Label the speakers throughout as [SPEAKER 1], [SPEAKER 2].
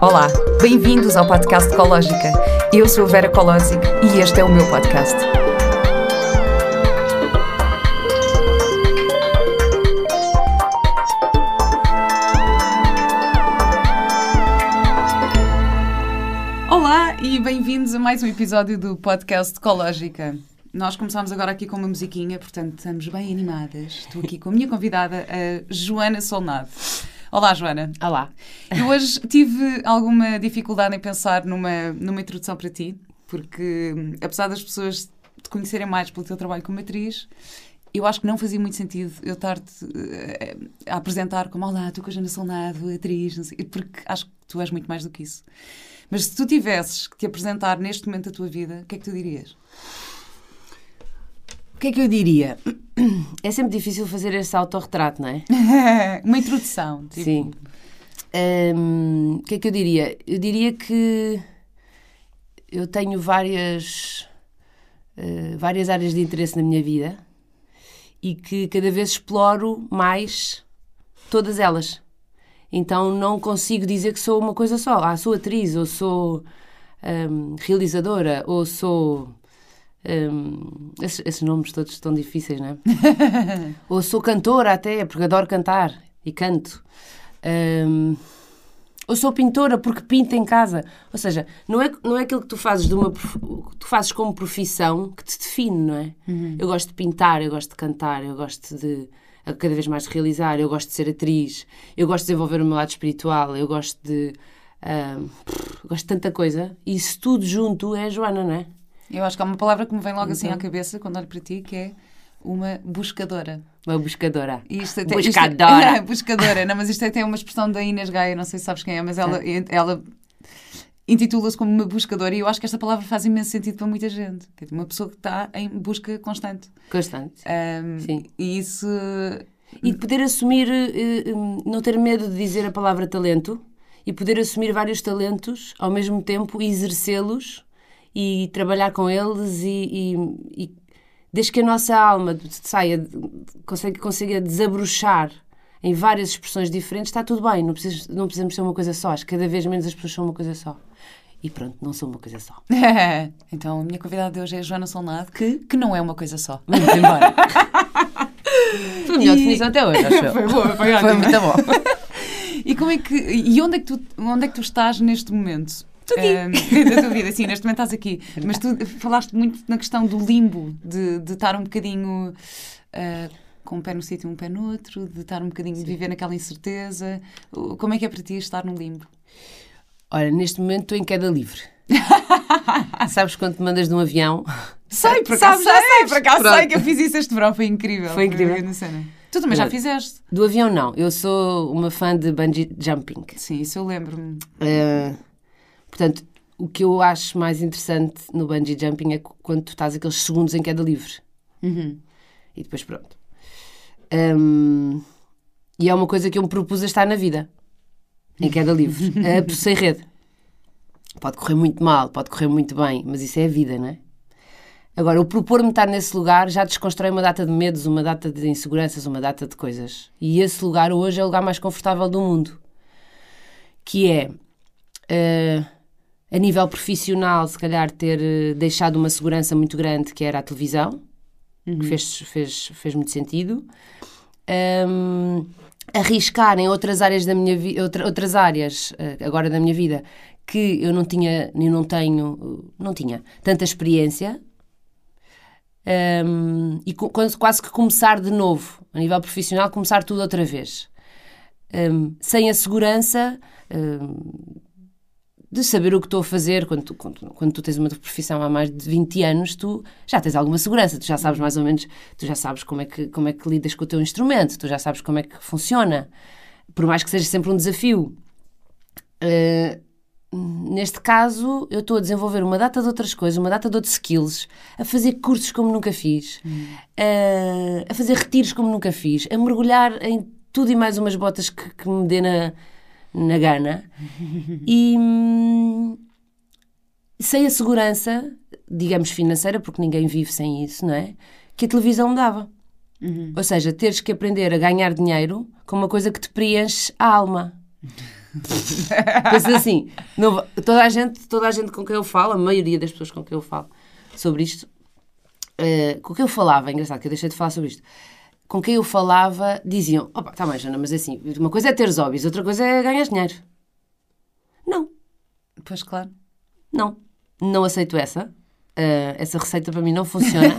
[SPEAKER 1] Olá, bem-vindos ao podcast Ecológica. Eu sou a Vera Colosic e este é o meu podcast. Olá e bem-vindos a mais um episódio do podcast Ecológica. Nós começámos agora aqui com uma musiquinha, portanto estamos bem animadas. Estou aqui com a minha convidada, a Joana Solnado. Olá, Joana.
[SPEAKER 2] Olá.
[SPEAKER 1] Eu hoje tive alguma dificuldade em pensar numa, numa introdução para ti, porque apesar das pessoas te conhecerem mais pelo teu trabalho como atriz, eu acho que não fazia muito sentido eu estar-te uh, a apresentar como Olá, tu com a Joana Solnado, atriz, sei, porque acho que tu és muito mais do que isso. Mas se tu tivesses que te apresentar neste momento da tua vida, o que é que tu dirias?
[SPEAKER 2] O que é que eu diria? É sempre difícil fazer esse autorretrato, não é?
[SPEAKER 1] Uma introdução.
[SPEAKER 2] Tipo. Sim. Um, o que é que eu diria? Eu diria que eu tenho várias, uh, várias áreas de interesse na minha vida e que cada vez exploro mais todas elas. Então não consigo dizer que sou uma coisa só. Ah, sou atriz, ou sou um, realizadora, ou sou um, esses, esses, nomes todos estão difíceis, não é? Ou sou cantora até, porque adoro cantar e canto. Um, ou sou pintora porque pinto em casa. Ou seja, não é, não é aquilo que tu fazes de uma tu fazes como profissão que te define, não é? Uhum. Eu gosto de pintar, eu gosto de cantar, eu gosto de cada vez mais de realizar, eu gosto de ser atriz, eu gosto de desenvolver o meu lado espiritual, eu gosto de um, gosto de tanta coisa. E isso tudo junto é a Joana, não é?
[SPEAKER 1] Eu acho que há uma palavra que me vem logo assim à cabeça quando olho para ti, que é uma buscadora.
[SPEAKER 2] Uma buscadora.
[SPEAKER 1] Isto até,
[SPEAKER 2] buscadora.
[SPEAKER 1] Isto, buscadora. Não, mas isto até é uma expressão da Inês Gaia, não sei se sabes quem é, mas ela, ela intitula-se como uma buscadora e eu acho que esta palavra faz imenso sentido para muita gente. É uma pessoa que está em busca constante.
[SPEAKER 2] Constante.
[SPEAKER 1] Um, Sim. E isso...
[SPEAKER 2] E poder assumir, eh, hum, não ter medo de dizer a palavra talento e poder assumir vários talentos ao mesmo tempo e exercê-los e trabalhar com eles e, e, e desde que a nossa alma saia, consiga, consiga desabrochar em várias expressões diferentes, está tudo bem, não, precisa, não precisamos ser uma coisa só, acho que cada vez menos as pessoas são uma coisa só. E pronto, não sou uma coisa só.
[SPEAKER 1] então, a minha convidada de hoje é a Joana Solnado, que, que não é uma coisa só. Vamos embora.
[SPEAKER 2] foi a melhor e... definição até hoje, acho
[SPEAKER 1] Foi boa, foi,
[SPEAKER 2] foi muito bom.
[SPEAKER 1] e como é que, e onde é que tu, onde é que tu estás neste momento?
[SPEAKER 2] Aqui.
[SPEAKER 1] Um, da tua vida, sim, neste momento estás aqui. Mas tu falaste muito na questão do limbo, de, de estar um bocadinho uh, com um pé no sítio e um pé no outro, de estar um bocadinho, sim. de viver naquela incerteza. Como é que é para ti estar no limbo?
[SPEAKER 2] Olha, neste momento estou em queda livre. sabes quando te mandas de um avião?
[SPEAKER 1] Sei, por acaso sei, sei, por acaso sei que eu fiz isso este verão, foi incrível.
[SPEAKER 2] Foi incrível.
[SPEAKER 1] Tu também já fizeste?
[SPEAKER 2] Do avião não, eu sou uma fã de bungee jumping.
[SPEAKER 1] Sim, isso eu lembro-me.
[SPEAKER 2] Uh, Portanto, o que eu acho mais interessante no bungee jumping é quando tu estás aqueles segundos em queda livre.
[SPEAKER 1] Uhum.
[SPEAKER 2] E depois pronto. Um, e é uma coisa que eu me propus a estar na vida. Em queda livre. uh, sem rede. Pode correr muito mal, pode correr muito bem, mas isso é a vida, não é? Agora, o propor-me estar nesse lugar já desconstrói uma data de medos, uma data de inseguranças, uma data de coisas. E esse lugar hoje é o lugar mais confortável do mundo. Que é... Uh, a nível profissional, se calhar, ter eh, deixado uma segurança muito grande que era a televisão, uhum. que fez, fez, fez muito sentido. Um, arriscar em outras áreas da minha vida, outra, outras áreas eh, agora da minha vida que eu não tinha, nem não tenho, não tinha tanta experiência um, e quase que começar de novo, a nível profissional, começar tudo outra vez. Um, sem a segurança, um, de saber o que estou a fazer. Quando tu, quando, quando, tu tens uma profissão há mais de 20 anos, tu já tens alguma segurança, tu já sabes mais ou menos, tu já sabes como é que, como é que lidas com o teu instrumento, tu já sabes como é que funciona, por mais que seja sempre um desafio. Uh, neste caso, eu estou a desenvolver uma data de outras coisas, uma data de outros skills, a fazer cursos como nunca fiz, hum. uh, a fazer retiros como nunca fiz, a mergulhar em tudo e mais umas botas que, que me dê na na gana. E hum, sem a segurança, digamos financeira, porque ninguém vive sem isso, não é? Que a televisão me dava. Uhum. Ou seja, teres que aprender a ganhar dinheiro com uma coisa que te preenche a alma. Pensa assim, não toda, a gente, toda a gente com quem eu falo, a maioria das pessoas com quem eu falo sobre isto, eh, com quem eu falava, é engraçado que eu deixei de falar sobre isto, com quem eu falava diziam, opa, tá bem, Jana, mas assim, uma coisa é teres hobbies, outra coisa é ganhar dinheiro. Não,
[SPEAKER 1] Pois claro.
[SPEAKER 2] não, não aceito essa. Eh, essa receita para mim não funciona.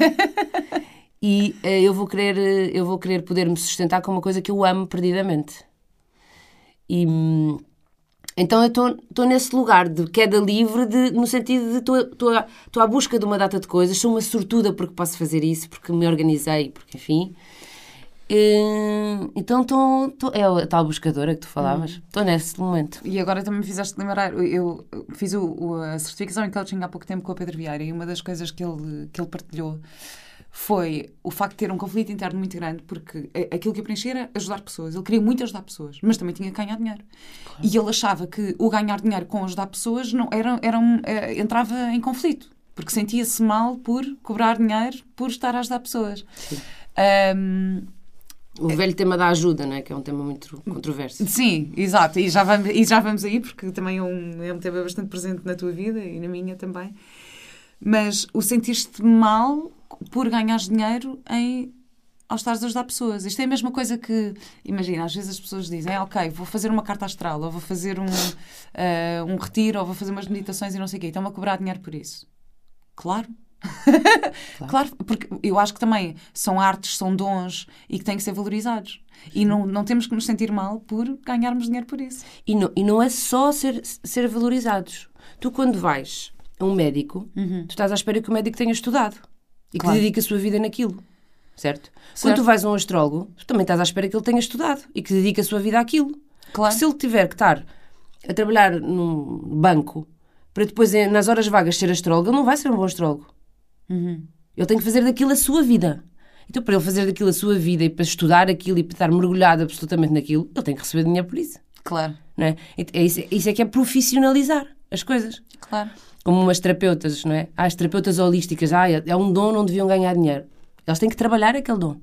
[SPEAKER 2] e eh, eu vou querer, eu vou querer poder me sustentar com uma coisa que eu amo perdidamente. E hum, então eu estou nesse lugar de queda livre, de, no sentido de estou à busca de uma data de coisas, sou uma sortuda porque posso fazer isso, porque me organizei, porque enfim. Eh, então estou. É a tal buscadora que tu falavas. Estou nesse momento.
[SPEAKER 1] E agora também me fizeste lembrar, eu fiz o, o- a certificação em coaching há pouco tempo com o Pedro Vieira e uma das coisas que ele, que ele partilhou foi o facto de ter um conflito interno muito grande, porque aquilo que eu preenchia era ajudar pessoas. Ele queria muito ajudar pessoas, mas também tinha que ganhar dinheiro. E ele achava que o ganhar dinheiro com ajudar pessoas não, era, era um, eh, entrava em conflito, porque sentia-se mal por cobrar dinheiro por estar a ajudar pessoas. Ahm,
[SPEAKER 2] O velho tema da ajuda, não é? Que é um tema muito controverso.
[SPEAKER 1] Sim, exato. E já vamos, e já vamos aí, porque também é um, é um tema bastante presente na tua vida e na minha também. Mas o sentir-te mal por ganhares dinheiro em, ao estares a ajudar pessoas. Isto é a mesma coisa que, imagina, às vezes as pessoas dizem, ah, ok, vou fazer uma carta astral, ou vou fazer um, eh, um retiro, ou vou fazer umas meditações e não sei o quê. Estão-me a cobrar dinheiro por isso. Claro. claro. porque eu acho que também são artes, são dons e que têm que ser valorizados. E não, não temos que nos sentir mal por ganharmos dinheiro por isso.
[SPEAKER 2] E não, e não é só ser, ser valorizados. Tu, quando vais a um médico, tu estás à espera que o médico tenha estudado e que
[SPEAKER 1] Claro.
[SPEAKER 2] dedique a sua vida naquilo. Certo? Quando
[SPEAKER 1] Certo.
[SPEAKER 2] tu vais a um astrólogo, tu também estás à espera que ele tenha estudado e que dedique a sua vida àquilo.
[SPEAKER 1] Claro.
[SPEAKER 2] Se ele tiver que estar a trabalhar num banco para depois, eh, nas horas vagas, ser astrólogo, ele não vai ser um bom astrólogo. Ele tem que fazer daquilo a sua vida. Então, para ele fazer daquilo a sua vida e para estudar aquilo e para estar mergulhado absolutamente naquilo, ele tem que receber dinheiro por isso.
[SPEAKER 1] Claro,
[SPEAKER 2] Não é? É isso, isso é que é profissionalizar as coisas.
[SPEAKER 1] claro.
[SPEAKER 2] Como umas terapeutas, não é? Há as terapeutas holísticas, ah, é é um dom, não deviam ganhar dinheiro. Elas têm que trabalhar aquele dom.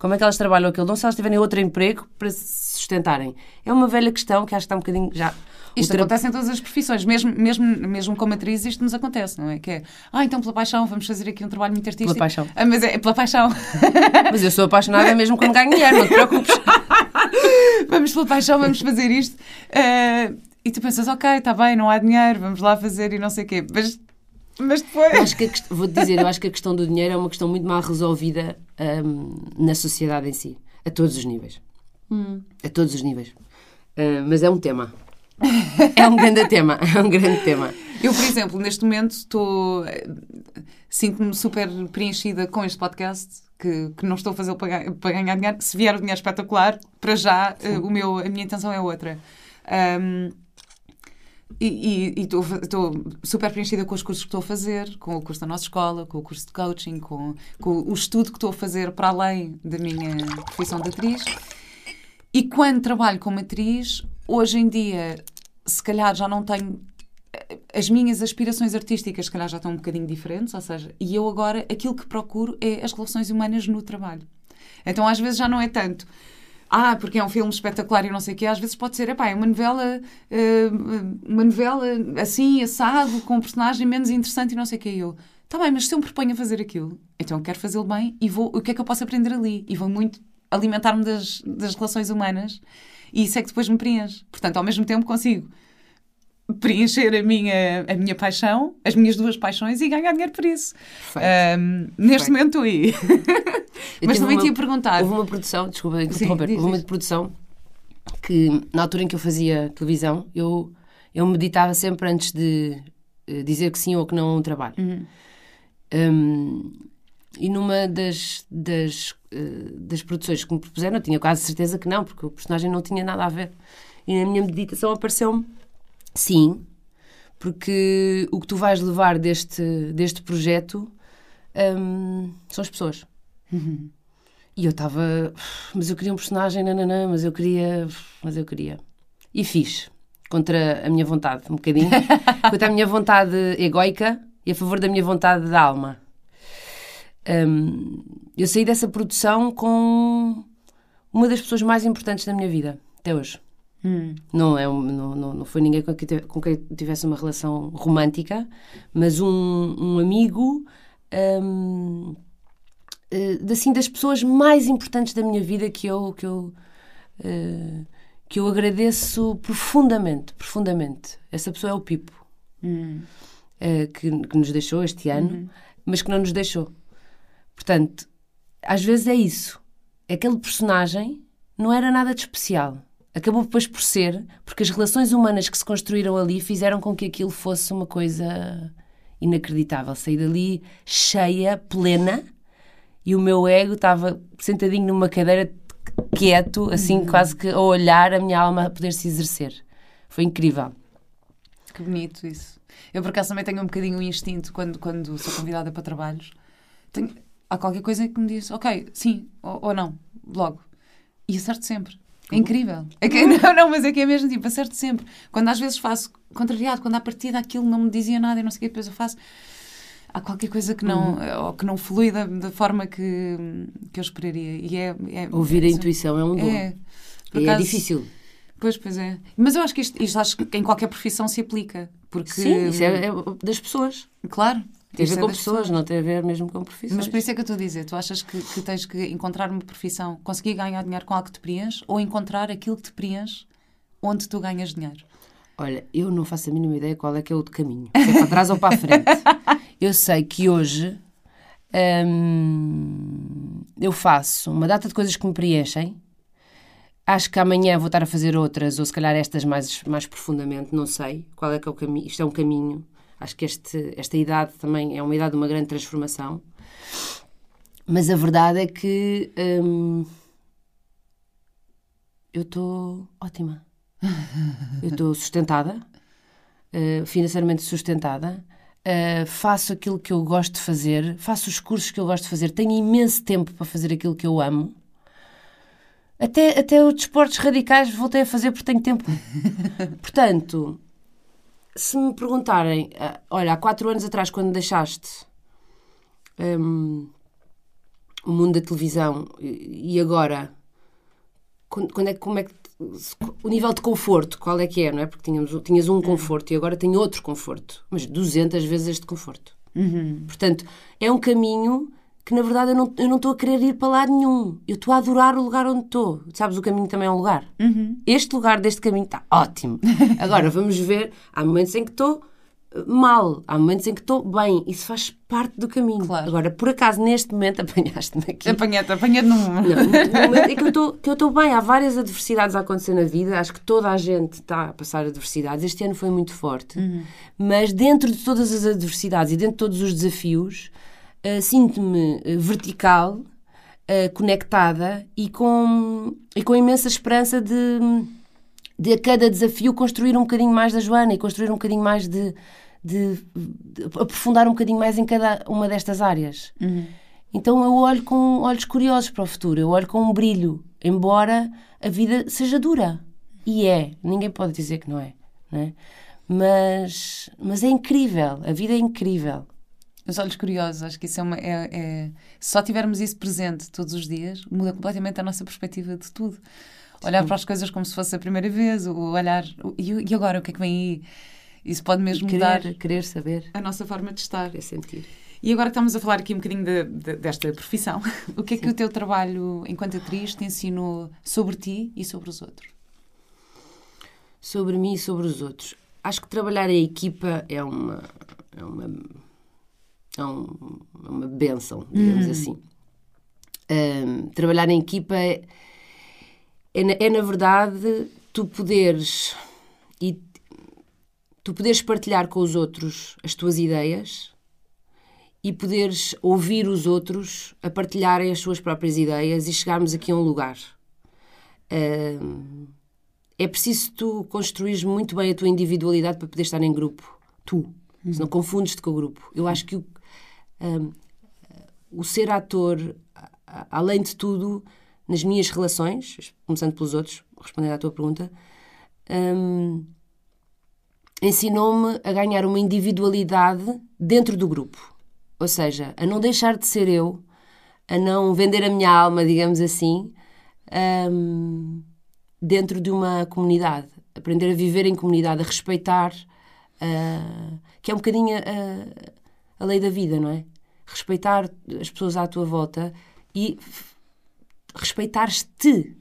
[SPEAKER 2] Como é que elas trabalham aquele dom se elas tiverem outro emprego para se sustentarem? É uma velha questão que acho que está um bocadinho já.
[SPEAKER 1] Isto
[SPEAKER 2] tera-
[SPEAKER 1] acontece em todas as profissões, mesmo, mesmo, mesmo como atriz, isto nos acontece, não é? Que é, ah, então pela paixão, vamos fazer aqui um trabalho muito artístico.
[SPEAKER 2] Pela paixão.
[SPEAKER 1] Ah, mas é pela paixão.
[SPEAKER 2] Mas eu sou apaixonada mesmo quando ganho dinheiro, não te preocupes.
[SPEAKER 1] vamos pela paixão, vamos fazer isto. Ah, e tu pensas, ok, está bem, não há dinheiro, vamos lá fazer e não sei o quê. Mas, mas depois.
[SPEAKER 2] acho que a vou-te dizer, eu acho que a questão do dinheiro é uma questão muito mal resolvida hum, na sociedade em si, a todos os níveis. A todos os níveis. Ah, mas é um tema. É um grande tema. É um grande tema.
[SPEAKER 1] Eu, por exemplo, neste momento estou. Sinto-me super preenchida com este podcast, que, que não estou a fazer para, para ganhar dinheiro. Se vier o dinheiro espetacular, para já eh, o meu, a minha intenção é outra. Ahm, e estou super preenchida com os cursos que estou a fazer, com o curso da nossa escola, com o curso de coaching, com, com o estudo que estou a fazer para além da minha profissão de atriz. E quando trabalho como atriz, hoje em dia, se calhar já não tenho. As minhas aspirações artísticas, se calhar, já estão um bocadinho diferentes, ou seja, e eu agora aquilo que procuro é as relações humanas no trabalho. Então, às vezes, já não é tanto. Ah, porque é um filme espetacular e não sei o quê. Às vezes pode ser, epá, é uma novela, eh, uma novela assim, assado, com um personagem menos interessante e não sei o quê. E eu, tá bem, mas se eu me proponho a fazer aquilo, então eu quero fazê-lo bem e vou, o que é que eu posso aprender ali? E vou muito alimentar-me das, das relações humanas e isso é que depois me preenche. Portanto, ao mesmo tempo consigo preencher a minha, a minha paixão, as minhas duas paixões e ganhar dinheiro por isso. Ahm, neste
[SPEAKER 2] Perfeito.
[SPEAKER 1] momento aí. Mas também
[SPEAKER 2] uma-
[SPEAKER 1] te ia perguntar.
[SPEAKER 2] Houve uma produção, desculpa interromper, houve uma produção que, na altura em que eu fazia televisão, eu, eu meditava sempre antes de eh, dizer que sim ou que não a um trabalho.
[SPEAKER 1] Uhum.
[SPEAKER 2] Um, e numa das, das, eh, das produções que me propuseram, eu tinha quase certeza que não, porque o personagem não tinha nada a ver. E na minha meditação apareceu-me sim, porque o que tu vais levar deste, deste projeto hum, são as pessoas. E eu estava, mas eu queria um personagem, nananã, mas eu queria, mas eu queria. E fiz, contra a minha vontade, um bocadinho. contra a minha vontade egoica e a favor da minha vontade da alma. Hum, eu saí dessa produção com uma das pessoas mais importantes da minha vida, até hoje. Hum. Não, é não, não, não foi ninguém com quem, com quem tivesse uma relação romântica, mas um, um amigo um, uh, assim, das pessoas mais importantes da minha vida que eu, que eu, uh, que eu agradeço profundamente, profundamente. Essa pessoa é o Pipo, hum. uh, que, que, nos deixou este ano, uhum. mas que não nos deixou. Portanto, às vezes é isso. Aquele personagem não era nada de especial acabou depois por ser, porque as relações humanas que se construíram ali fizeram com que aquilo fosse uma coisa inacreditável. Saí dali cheia, plena, e o meu ego estava sentadinho numa cadeira quieto, assim, uhum. quase que a olhar a minha alma a poder se exercer. Foi incrível.
[SPEAKER 1] Que bonito isso. Eu, por acaso, também tenho um bocadinho o instinto quando, quando sou convidada para trabalhos. Tenho, há qualquer coisa que me diz, ok, sim ou, ou não, logo. E acerto sempre. É incrível. É que, não, não, mas é que é mesmo tipo, acerto sempre. Quando às vezes faço contrariado, quando à partida aquilo não me dizia nada e não sei o que, depois eu faço. Há qualquer coisa que não, uhum. ou que não flui da, da, forma que, que eu esperaria. E é, é
[SPEAKER 2] Ouvir é, a intuição é um dom. É, e é difícil.
[SPEAKER 1] Pois, pois é. Mas eu acho que isto, isto acho que em qualquer profissão se aplica. Porque...
[SPEAKER 2] Sim, isso é, é das pessoas.
[SPEAKER 1] Claro.
[SPEAKER 2] Tem a ver com pessoas, pessoas, não tem a ver mesmo com profissões.
[SPEAKER 1] Mas por isso é que eu estou a dizer, tu achas que, que tens que encontrar uma profissão, conseguir ganhar dinheiro com algo que te preenche ou encontrar aquilo que te preenche onde tu ganhas dinheiro?
[SPEAKER 2] Olha, eu não faço a mínima ideia qual é que é o caminho, se é para trás ou para a frente. Eu sei que hoje hum, eu faço uma data de coisas que me preenchem. Acho que amanhã vou estar a fazer outras, ou se calhar estas mais, mais profundamente, não sei qual é que é o caminho. Isto é um caminho Acho que este, esta idade também é uma idade de uma grande transformação. Mas a verdade é que hum, eu estou ótima. Eu estou sustentada, uh, financeiramente sustentada. Uh, faço aquilo que eu gosto de fazer, faço os cursos que eu gosto de fazer, tenho imenso tempo para fazer aquilo que eu amo. Até, até os desportos radicais voltei a fazer porque tenho tempo. Portanto, se me perguntarem, uh, olha, há quatro anos atrás, quando deixaste um, o mundo da televisão e, agora, quando, quando, é, como é que o nível de conforto, qual é que é, não é? Porque tínhamos, tinhas um conforto e agora tenho outro conforto, mas 200 vezes este conforto. Uhum. Portanto, é um caminho que na verdade eu não, eu não estou a querer ir para lado nenhum. Eu estou a adorar o lugar onde estou. Sabes, o caminho também é um lugar. Uhum. Este lugar deste caminho está ótimo. Agora vamos ver. Há momentos em que estou eh, mal, há momentos em que estou bem. Isso faz parte do caminho. Claro. Agora, por acaso, neste momento, apanhaste-me aqui.
[SPEAKER 1] Apanhei-te, apanhei-te num.
[SPEAKER 2] Não, no momento em que eu estou bem. Há várias adversidades a acontecer na vida. Acho que toda a gente está a passar adversidades. Este ano foi muito forte. Uhum. Mas dentro de todas as adversidades e dentro de todos os desafios uh, sinto-me eh, vertical, uh, conectada e com, e com imensa esperança de, de a cada desafio construir um bocadinho mais da Joana e construir um bocadinho mais de, de, de aprofundar um bocadinho mais em cada uma destas áreas. Uhum. Então eu olho com olhos curiosos para o futuro, eu olho com um brilho, embora a vida seja dura. E é, ninguém pode dizer que não é. Não é? Mas, mas é incrível, a vida é incrível.
[SPEAKER 1] Os olhos curiosos, acho que isso é uma. É, é, se só tivermos isso presente todos os dias, muda completamente a nossa perspectiva de tudo. Olhar Sim. para as coisas como se fosse a primeira vez, o olhar. E, e agora, o que é que vem aí? Isso pode mesmo
[SPEAKER 2] querer,
[SPEAKER 1] mudar.
[SPEAKER 2] Querer saber.
[SPEAKER 1] A nossa forma de estar.
[SPEAKER 2] É sentir.
[SPEAKER 1] E agora estamos a falar aqui um bocadinho de, de, desta profissão. O que é Sim. que o teu trabalho enquanto atriz te ensinou sobre ti e sobre os outros?
[SPEAKER 2] Sobre mim e sobre os outros. Acho que trabalhar em equipa é uma, é uma é um, uma benção, digamos uhum. assim. Um, trabalhar em equipa é, é, é, na verdade, tu poderes e tu poderes partilhar com os outros as tuas ideias e poderes ouvir os outros a partilharem as suas próprias ideias e chegarmos aqui a um lugar. Um, é preciso tu construires muito bem a tua individualidade para poder estar em grupo. Tu. Uhum. não confundes-te com o grupo. Eu acho que o, um, o ser ator, além de tudo, nas minhas relações, começando pelos outros, respondendo à tua pergunta, um, ensinou-me a ganhar uma individualidade dentro do grupo. Ou seja, a não deixar de ser eu, a não vender a minha alma, digamos assim, um, dentro de uma comunidade, aprender a viver em comunidade, a respeitar, uh, que é um bocadinho a, a lei da vida, não é? Respeitar as pessoas à tua volta e respeitar-te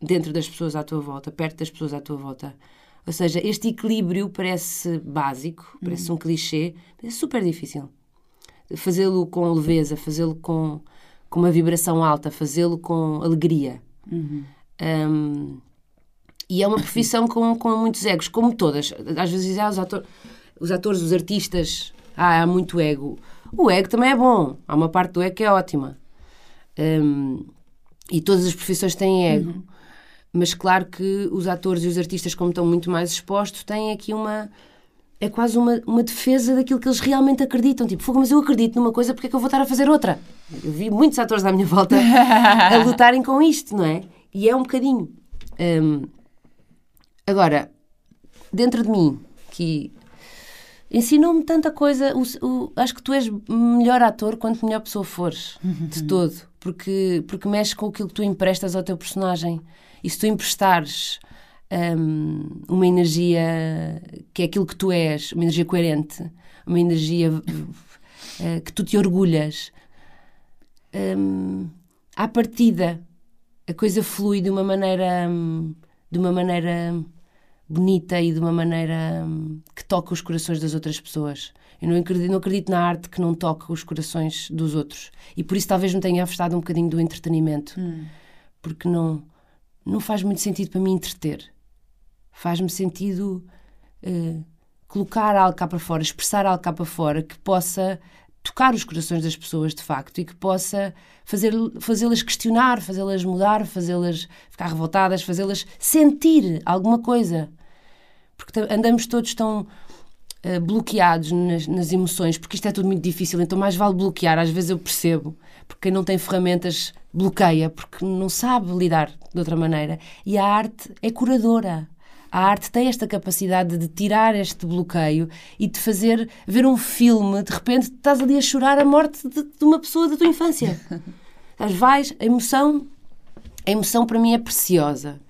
[SPEAKER 2] dentro das pessoas à tua volta, perto das pessoas à tua volta. Ou seja, este equilíbrio parece básico, parece um clichê, mas é super difícil. Fazê-lo com leveza, fazê-lo com, com uma vibração alta, fazê-lo com alegria.
[SPEAKER 1] Uhum.
[SPEAKER 2] Um, e é uma profissão com, com muitos egos, como todas. Às vezes ah, os, ator, os atores, os artistas, ah, há muito ego. O ego também é bom. Há uma parte do ego que é ótima. Um, e todas as profissões têm ego. Uhum. Mas claro que os atores e os artistas, como estão muito mais expostos, têm aqui uma. É quase uma, uma defesa daquilo que eles realmente acreditam. Tipo, fogo, mas eu acredito numa coisa, porque é que eu vou estar a fazer outra? Eu vi muitos atores à minha volta a lutarem com isto, não é? E é um bocadinho. Um, agora, dentro de mim, que ensinou-me tanta coisa. O, o, acho que tu és melhor ator quanto melhor pessoa fores, de todo. Porque, porque mexe com aquilo que tu emprestas ao teu personagem. E se tu emprestares um, uma energia que é aquilo que tu és, uma energia coerente, uma energia uh, que tu te orgulhas, um, à partida a coisa flui de uma maneira um, de uma maneira bonita e de uma maneira um, que toca os corações das outras pessoas. Eu não acredito, não acredito na arte que não toca os corações dos outros. E por isso talvez me tenha afastado um bocadinho do entretenimento.
[SPEAKER 1] Hum.
[SPEAKER 2] Porque não, não faz muito sentido para mim entreter. Faz-me sentido uh, colocar algo cá para fora, expressar algo cá para fora que possa tocar os corações das pessoas de facto e que possa fazer, fazê-las questionar, fazê-las mudar, fazê-las ficar revoltadas, fazê-las sentir alguma coisa. Porque andamos todos tão uh, bloqueados nas, nas, emoções, porque isto é tudo muito difícil, então mais vale bloquear. Às vezes eu percebo, porque quem não tem ferramentas bloqueia, porque não sabe lidar de outra maneira. E a arte é curadora. A arte tem esta capacidade de tirar este bloqueio e de fazer ver um filme, de repente estás ali a chorar a morte de, de uma pessoa da tua infância. As vais, a emoção, a emoção para mim é preciosa.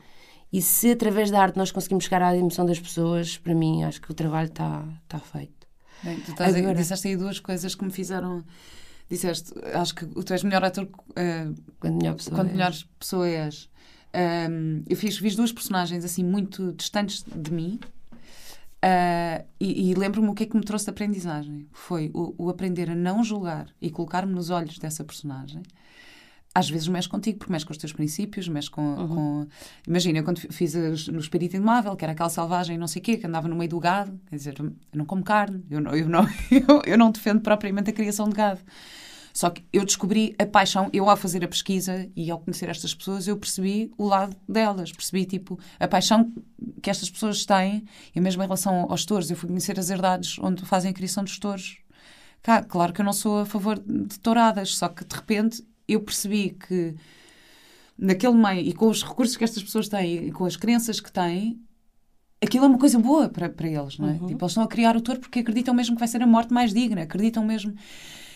[SPEAKER 2] E se através da arte nós conseguimos chegar à emoção das pessoas, para mim acho que o trabalho está, está feito.
[SPEAKER 1] Bem, tu estás Agora, disseste aí duas coisas que me fizeram. Disseste, acho que tu és melhor ator uh,
[SPEAKER 2] quando melhor pessoa
[SPEAKER 1] quando
[SPEAKER 2] és.
[SPEAKER 1] melhor pessoa és. Um, eu fiz, fiz duas personagens assim muito distantes de mim uh, e, e lembro-me o que é que me trouxe de aprendizagem. Foi o, o aprender a não julgar e colocar-me nos olhos dessa personagem às vezes mexe contigo, porque mexe com os teus princípios, mexe com. Uhum. com... Imagina, eu quando fiz no Espírito Indomável, que era aquela selvagem não sei o quê, que andava no meio do gado, quer dizer, eu não como carne, eu não, eu não, eu, eu não defendo propriamente a criação de gado. Só que eu descobri a paixão, eu ao fazer a pesquisa e ao conhecer estas pessoas, eu percebi o lado delas, percebi tipo a paixão que estas pessoas têm, e mesmo em relação aos touros, eu fui conhecer as herdades onde fazem a criação dos touros. Claro que eu não sou a favor de touradas, só que de repente eu percebi que naquele meio e com os recursos que estas pessoas têm e com as crenças que têm, aquilo é uma coisa boa para, para eles, não é? Uhum. Tipo, eles estão a criar o touro porque acreditam mesmo que vai ser a morte mais digna, acreditam mesmo.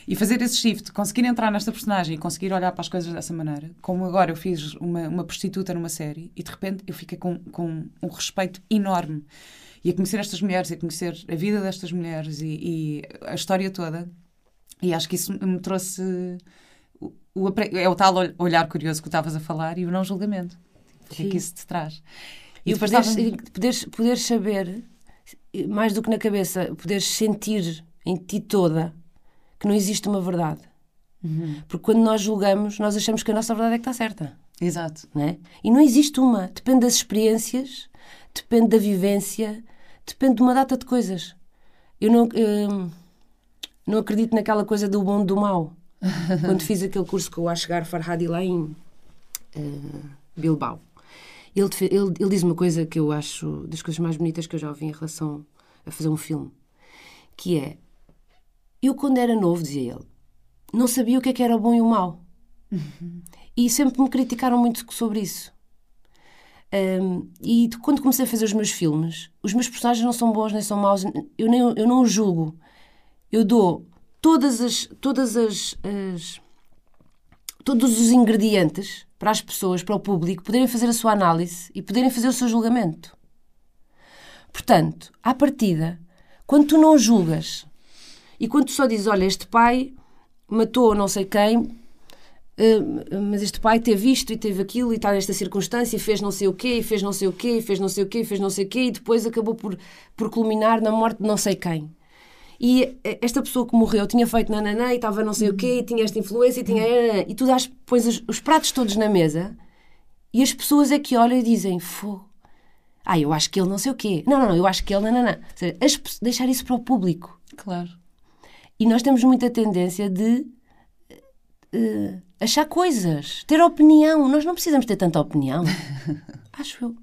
[SPEAKER 1] E fazer esse shift, conseguir entrar nesta personagem e conseguir olhar para as coisas dessa maneira, como agora eu fiz uma, uma prostituta numa série e de repente eu fiquei com, com um respeito enorme. E a conhecer estas mulheres, e a conhecer a vida destas mulheres e, e a história toda. E acho que isso me trouxe. O, o, é o tal olhar curioso que tu estavas a falar e o não julgamento. O que é que isso te traz?
[SPEAKER 2] E, e poderes, poderes, poderes saber, mais do que na cabeça, poderes sentir em ti toda que não existe uma verdade.
[SPEAKER 1] Uhum.
[SPEAKER 2] Porque quando nós julgamos, nós achamos que a nossa verdade é que está certa.
[SPEAKER 1] Exato.
[SPEAKER 2] Não é? E não existe uma. Depende das experiências, depende da vivência, depende de uma data de coisas. Eu não, hum, não acredito naquela coisa do bom e do mau. Quando fiz aquele curso com o Asghar Farhadi lá em uh, Bilbao, ele, ele, ele diz uma coisa que eu acho das coisas mais bonitas que eu já ouvi em relação a fazer um filme, que é eu, quando era novo, dizia ele, não sabia o que, é que era o bom e o mau.
[SPEAKER 1] Uhum.
[SPEAKER 2] E sempre me criticaram muito sobre isso. Um, e quando comecei a fazer os meus filmes, os meus personagens não são bons nem são maus, eu, nem, eu não os julgo. Eu dou todas as, todas as, as todos os ingredientes para as pessoas, para o público, poderem fazer a sua análise e poderem fazer o seu julgamento. Portanto, à partida, quando tu não julgas e quando tu só dizes, olha, este pai matou não sei quem, eh, mas este pai teve isto e teve aquilo e está nesta circunstância e fez não sei o quê, e fez não sei o quê, e fez não sei o quê, e fez não sei o quê, e depois acabou por, por culminar na morte de não sei quem. E esta pessoa que morreu tinha feito nananã e estava não sei o quê, e tinha esta influência, e tinha... E tu dás, pões os, os pratos todos na mesa e as pessoas é que olham e dizem, fogo, ah, eu acho que ele não sei o quê. Não, não, não, eu acho que ele nananã. Ou seja, as, deixar isso para o público.
[SPEAKER 1] Claro.
[SPEAKER 2] E nós temos muita tendência de... Uh, achar coisas, ter opinião. Nós não precisamos ter tanta opinião. Acho eu.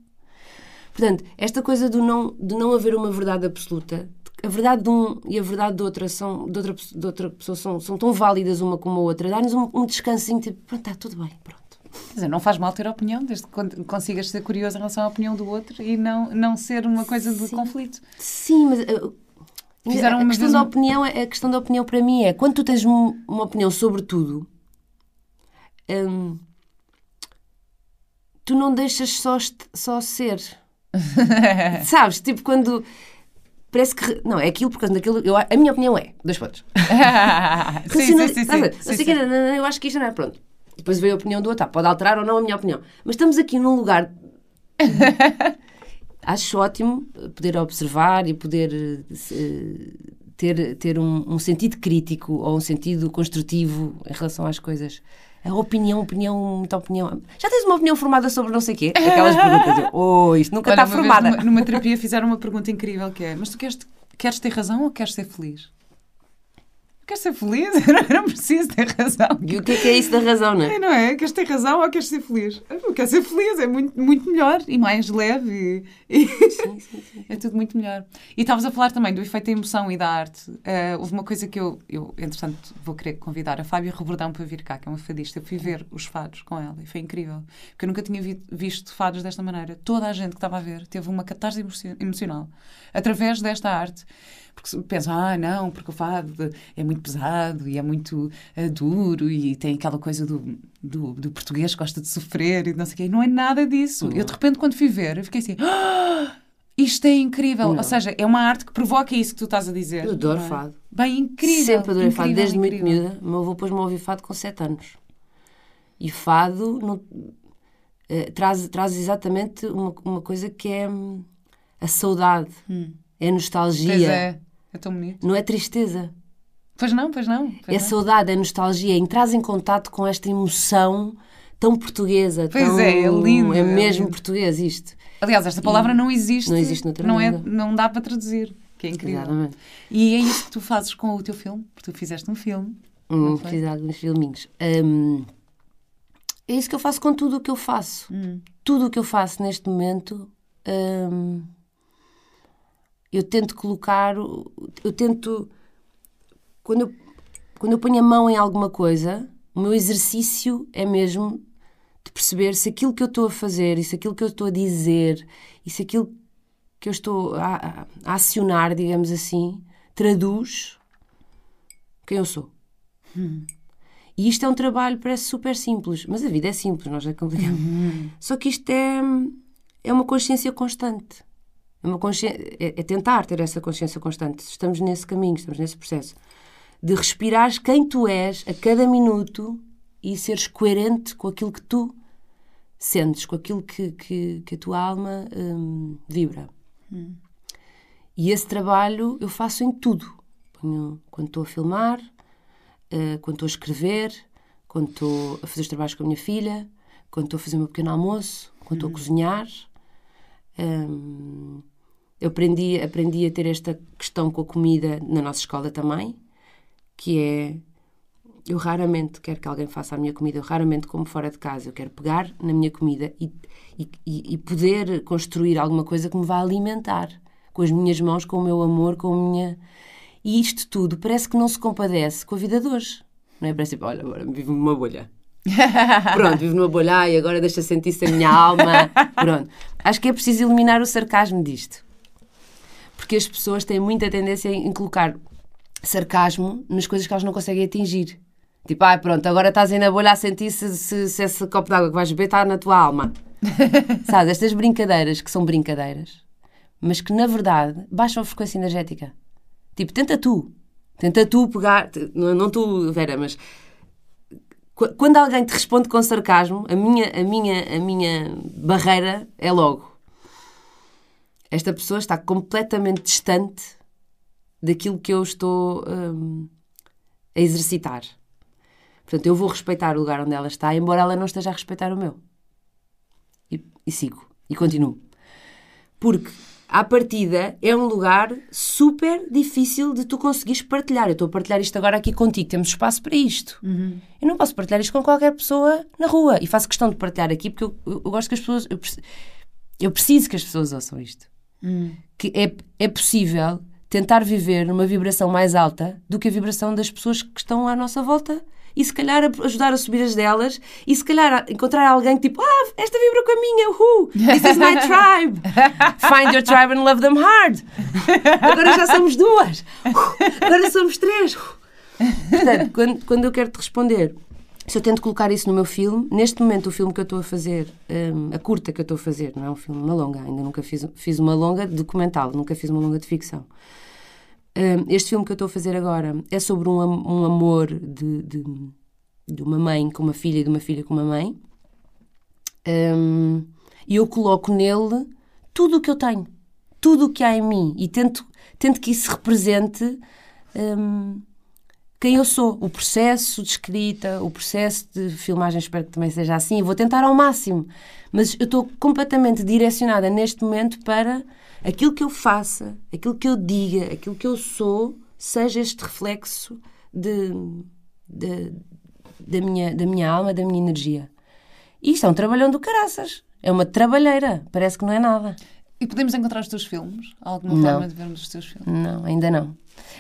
[SPEAKER 2] Portanto, esta coisa do não, de não haver uma verdade absoluta, a verdade de um e a verdade de outra, são, de outra, de outra pessoa são, são tão válidas uma como a outra, dá-nos um, um descansinho, tipo, pronto, está tudo bem, pronto.
[SPEAKER 1] Quer dizer, não faz mal ter opinião, desde que consigas ser curioso em relação à opinião do outro e não, não ser uma coisa de
[SPEAKER 2] Sim.
[SPEAKER 1] conflito.
[SPEAKER 2] Sim, mas uh, Fizeram a, questão da um... opinião, é, a questão da opinião para mim é quando tu tens uma opinião sobre tudo, hum, tu não deixas só, só ser. Sabes? Tipo, quando. Parece que. Não, é aquilo por causa daquilo. Eu, a minha opinião é. Dois pontos.
[SPEAKER 1] sim, sim, sim, sim,
[SPEAKER 2] Eu acho que isto não é. Pronto. Depois veio a opinião do outro. Tá, pode alterar ou não a minha opinião. Mas estamos aqui num lugar. acho ótimo poder observar e poder uh, ter, ter um, um, sentido crítico ou um sentido construtivo em relação às coisas. A opinião, opinião, muita opinião. Já tens uma opinião formada sobre não sei o quê? Aquelas perguntas. Oh, isto nunca Olha, está formada.
[SPEAKER 1] Numa, numa, terapia fizeram uma pergunta incrível que é: Mas tu queres, queres ter razão ou queres ser feliz? Queres ser feliz? Eu não preciso ter razão.
[SPEAKER 2] E o que é, que é isso da razão, não
[SPEAKER 1] é? Não é? Queres ter razão ou queres ser feliz? Eu quero ser feliz, é muito, muito melhor e mais leve. E... Sim, sim, sim. É tudo muito melhor. E estavas a falar também do efeito da emoção e da arte. Uh, houve uma coisa que eu, eu, entretanto, vou querer convidar a Fábia Rebordão para vir cá, que é uma fadista. Eu fui ver os fados com ela e foi incrível. Porque eu nunca tinha vi, visto fados desta maneira. Toda a gente que estava a ver teve uma catarse emocional através desta arte porque pensam, ah, não, porque o fado é muito pesado e é muito uh, duro e tem aquela coisa do, do, do, português que gosta de sofrer e não sei o quê. Não é nada disso. Eu, de repente, quando fui ver, eu fiquei assim, ah, isto é incrível. Não. Ou seja, é uma arte que provoca isso que tu estás a dizer.
[SPEAKER 2] Eu adoro é? fado.
[SPEAKER 1] Bem, incrível.
[SPEAKER 2] Sempre adorei
[SPEAKER 1] incrível,
[SPEAKER 2] fado, desde
[SPEAKER 1] incrível.
[SPEAKER 2] muito miúda. O meu avô pôs-me a ouvir fado com 7 anos. E fado não, uh, traz, traz exatamente uma, uma coisa que é hum, a saudade. Hum. É nostalgia.
[SPEAKER 1] Pois é. É tão bonito.
[SPEAKER 2] Não é tristeza.
[SPEAKER 1] Pois não, pois não. Pois
[SPEAKER 2] é
[SPEAKER 1] não.
[SPEAKER 2] saudade, é nostalgia, entras em contato com esta emoção tão portuguesa.
[SPEAKER 1] Pois
[SPEAKER 2] tão...
[SPEAKER 1] é, é lindo.
[SPEAKER 2] É
[SPEAKER 1] é
[SPEAKER 2] mesmo
[SPEAKER 1] lindo.
[SPEAKER 2] português isto.
[SPEAKER 1] Aliás, esta palavra e não existe.
[SPEAKER 2] Não existe noutra
[SPEAKER 1] não
[SPEAKER 2] língua.
[SPEAKER 1] É, não dá para traduzir, que é incrível.
[SPEAKER 2] Exatamente.
[SPEAKER 1] E é isso que tu fazes com o teu filme, porque tu fizeste um filme.
[SPEAKER 2] Hum, fiz alguns filminhos. Hum, é isso que eu faço com tudo o que eu faço.
[SPEAKER 1] Hum.
[SPEAKER 2] Tudo o que eu faço neste momento... Hum, eu tento colocar, eu tento, quando eu, quando eu ponho a mão em alguma coisa, o meu exercício é mesmo de perceber se aquilo que eu estou a fazer, e se aquilo que eu estou a dizer, e se aquilo que eu estou a, a acionar, digamos assim, traduz quem eu sou.
[SPEAKER 1] Hum.
[SPEAKER 2] E isto é um trabalho, parece super simples, mas a vida é simples, nós é complicado.
[SPEAKER 1] Uhum.
[SPEAKER 2] Só que isto é, é uma consciência constante. É, uma consciência, é, é tentar ter essa consciência constante. Estamos nesse caminho, estamos nesse processo. De respirares quem tu és a cada minuto e seres coerente com aquilo que tu sentes, com aquilo que, que, que a tua alma hum, vibra.
[SPEAKER 1] Hum.
[SPEAKER 2] E esse trabalho eu faço em tudo. Ponho, quando estou a filmar, uh, quando estou a escrever, quando estou a fazer os trabalhos com a minha filha, quando estou a fazer o meu pequeno almoço, quando estou a cozinhar. Um, eu aprendi, aprendi a ter esta questão com a comida na nossa escola também, que é eu raramente quero que alguém faça a minha comida, eu raramente como fora de casa, eu quero pegar na minha comida e, e, e poder construir alguma coisa que me vá alimentar com as minhas mãos, com o meu amor, com a minha. E isto tudo parece que não se compadece com a vida de hoje. Não é? Parece tipo, olha, agora vivo numa bolha. Pronto, vivo numa bolha e agora deixa sentir-se a minha alma. Pronto. Acho que é preciso eliminar o sarcasmo disto porque as pessoas têm muita tendência em colocar sarcasmo nas coisas que elas não conseguem atingir. Tipo, ah, pronto, agora estás aí na bolha a sentir se, se, se esse copo de água que vais beber está na tua alma. Sabes, estas brincadeiras que são brincadeiras, mas que na verdade baixam a frequência energética. Tipo, tenta tu. Tenta tu pegar. Não, não tu, Vera, mas. qu- Quando alguém te responde com sarcasmo, a minha, a minha, a minha barreira é logo. Esta pessoa está completamente distante daquilo que eu estou hum, a exercitar. Portanto, eu vou respeitar o lugar onde ela está, embora ela não esteja a respeitar o meu. E, e sigo. E continuo. Porque, à partida, é um lugar super difícil de tu conseguires partilhar. Eu estou a partilhar isto agora aqui contigo. Temos espaço para isto. Eu não posso partilhar isto com qualquer pessoa na rua. E faço questão de partilhar aqui porque eu, eu- eu gosto que as pessoas... Eu, eu preciso que as pessoas ouçam isto. Que é, é possível tentar viver numa vibração mais alta do que a vibração das pessoas que estão à nossa volta e se calhar ajudar a subir as delas e se calhar encontrar alguém que tipo, ah, esta vibra com a minha, uhul, this is my tribe. Find your tribe and love them hard. Agora já somos duas. Agora somos três. Portanto, quando, quando eu quero te responder, se eu tento colocar isso no meu filme, neste momento o filme que eu estou a fazer, hum, a curta que eu estou a fazer, não é um filme, uma longa, ainda nunca fiz, fiz uma longa documental, nunca fiz uma longa de ficção. Hum, este filme que eu estou a fazer agora é sobre um, um amor de, de, de uma mãe com uma filha e de uma filha com uma mãe. Hum, e eu coloco nele tudo o que eu tenho, tudo o que há em mim e tento, tento que isso represente hum, quem eu sou, o processo de escrita, o processo de filmagem, espero que também seja assim. Vou tentar ao máximo, mas eu estou completamente direcionada neste momento para aquilo que eu faça, aquilo que eu diga, aquilo que eu sou, seja este reflexo de, de- da, minha, da minha alma, da minha energia. E isto é um trabalhão do caraças. É uma trabalheira. Parece que não é nada.
[SPEAKER 1] E podemos encontrar os teus filmes? Há alguma
[SPEAKER 2] Não.
[SPEAKER 1] forma de vermos os teus filmes?
[SPEAKER 2] Não, ainda não.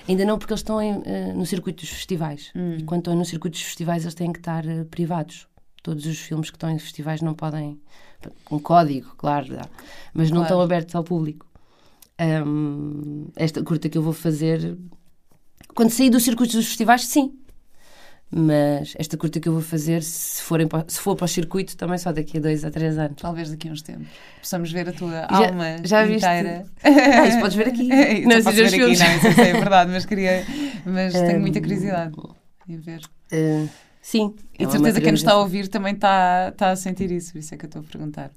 [SPEAKER 2] Ainda não, porque eles estão em, eh, no circuito dos festivais. E quando estão no circuito dos festivais, eles têm que estar eh, privados. Todos os filmes que estão em festivais não podem. Um código, claro, dá. mas não
[SPEAKER 1] Claro.
[SPEAKER 2] estão abertos ao público. Ahm, esta curta que eu vou fazer. Quando sair do circuito dos festivais, sim. Mas esta curta que eu vou fazer, se, forem se for para o circuito, também só daqui a dois a três anos.
[SPEAKER 1] Talvez daqui a uns tempos possamos ver a tua
[SPEAKER 2] Já-
[SPEAKER 1] alma
[SPEAKER 2] já viste?
[SPEAKER 1] inteira.
[SPEAKER 2] Ah, isso podes ver aqui.
[SPEAKER 1] Isso
[SPEAKER 2] Não,
[SPEAKER 1] posso
[SPEAKER 2] ver
[SPEAKER 1] aqui, não, isso é verdade, mas queria. Mas tenho
[SPEAKER 2] Hum.
[SPEAKER 1] muita curiosidade em ver.
[SPEAKER 2] Ah, sim.
[SPEAKER 1] E
[SPEAKER 2] é
[SPEAKER 1] de certeza quem nos está a ouvir também está, está a sentir isso, por isso é que eu estou a perguntar.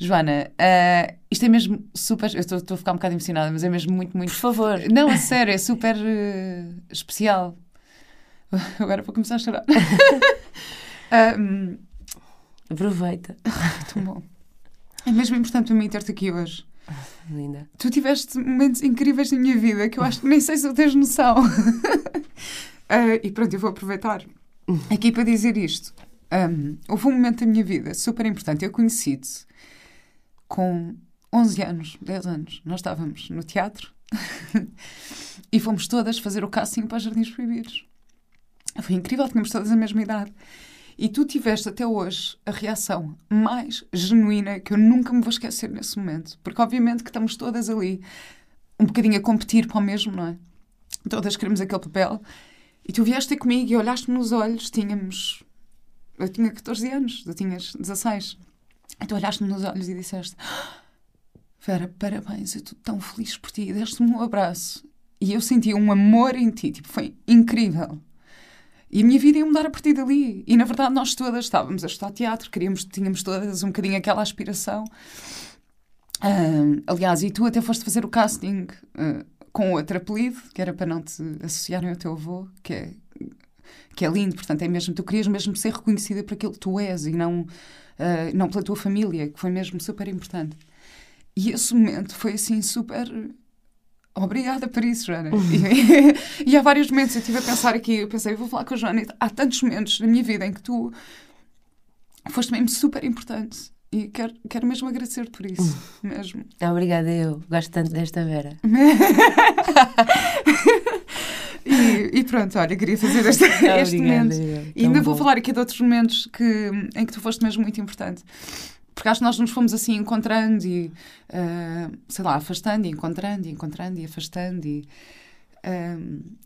[SPEAKER 1] Joana, ah, isto é mesmo super. Eu estou, estou a ficar um bocado emocionada, mas é mesmo muito, muito.
[SPEAKER 2] Por favor.
[SPEAKER 1] Não, a sério, é super eh, especial. Agora vou começar a chorar. Ah, hum,
[SPEAKER 2] Aproveita.
[SPEAKER 1] muito bom. É mesmo importante para mim ter-te aqui hoje.
[SPEAKER 2] Linda.
[SPEAKER 1] Tu tiveste momentos incríveis na minha vida que eu acho que nem sei se tu tens noção. Ah, e pronto, eu vou aproveitar aqui para dizer isto. Um, houve um momento da minha vida super importante. Eu conheci-te com 11 anos, 10 anos. Nós estávamos no teatro e fomos todas fazer o casting para Jardins Proibidos. Foi incrível, tínhamos todas a mesma idade. E tu tiveste até hoje a reação mais genuína que eu nunca me vou esquecer nesse momento. Porque obviamente que estamos todas ali um bocadinho a competir para o mesmo, não é? Todas queremos aquele papel. E tu vieste ter comigo e olhaste-me nos olhos, tínhamos... Eu tinha 14 anos, tu tinhas 16. E tu olhaste-me nos olhos e disseste "Ah, Vera, parabéns, eu estou tão feliz por ti. E deste-me um abraço. E eu senti um amor em ti, tipo, foi incrível. E a minha vida ia mudar a partir dali. E na verdade nós todas estávamos a estudar teatro, queríamos, tínhamos todas um bocadinho aquela aspiração. Ah, aliás, e tu até foste fazer o casting ah, com outro apelido, que era para não te associarem ao teu avô, que é, que é lindo. Portanto, é mesmo, tu querias mesmo ser reconhecida por aquilo que tu és e não, ah, não pela tua família, que foi mesmo super importante. E esse momento foi assim super. Obrigada por isso, Joana. E, e há vários momentos eu estive a pensar aqui, eu pensei, eu vou falar com a Joana. Há tantos momentos na minha vida em que tu foste mesmo super importante. E quero, quero mesmo agradecer por isso. Mesmo.
[SPEAKER 2] Obrigada, eu. Gosto tanto desta Vera.
[SPEAKER 1] E, e pronto, olha, queria fazer este, este momento.
[SPEAKER 2] eu.
[SPEAKER 1] E ainda
[SPEAKER 2] Tão
[SPEAKER 1] vou
[SPEAKER 2] bom.
[SPEAKER 1] falar aqui de outros momentos que, em que tu foste mesmo muito importante. Porque acho que nós nos fomos assim encontrando e, ah, sei lá, afastando e encontrando e encontrando e afastando e. ah,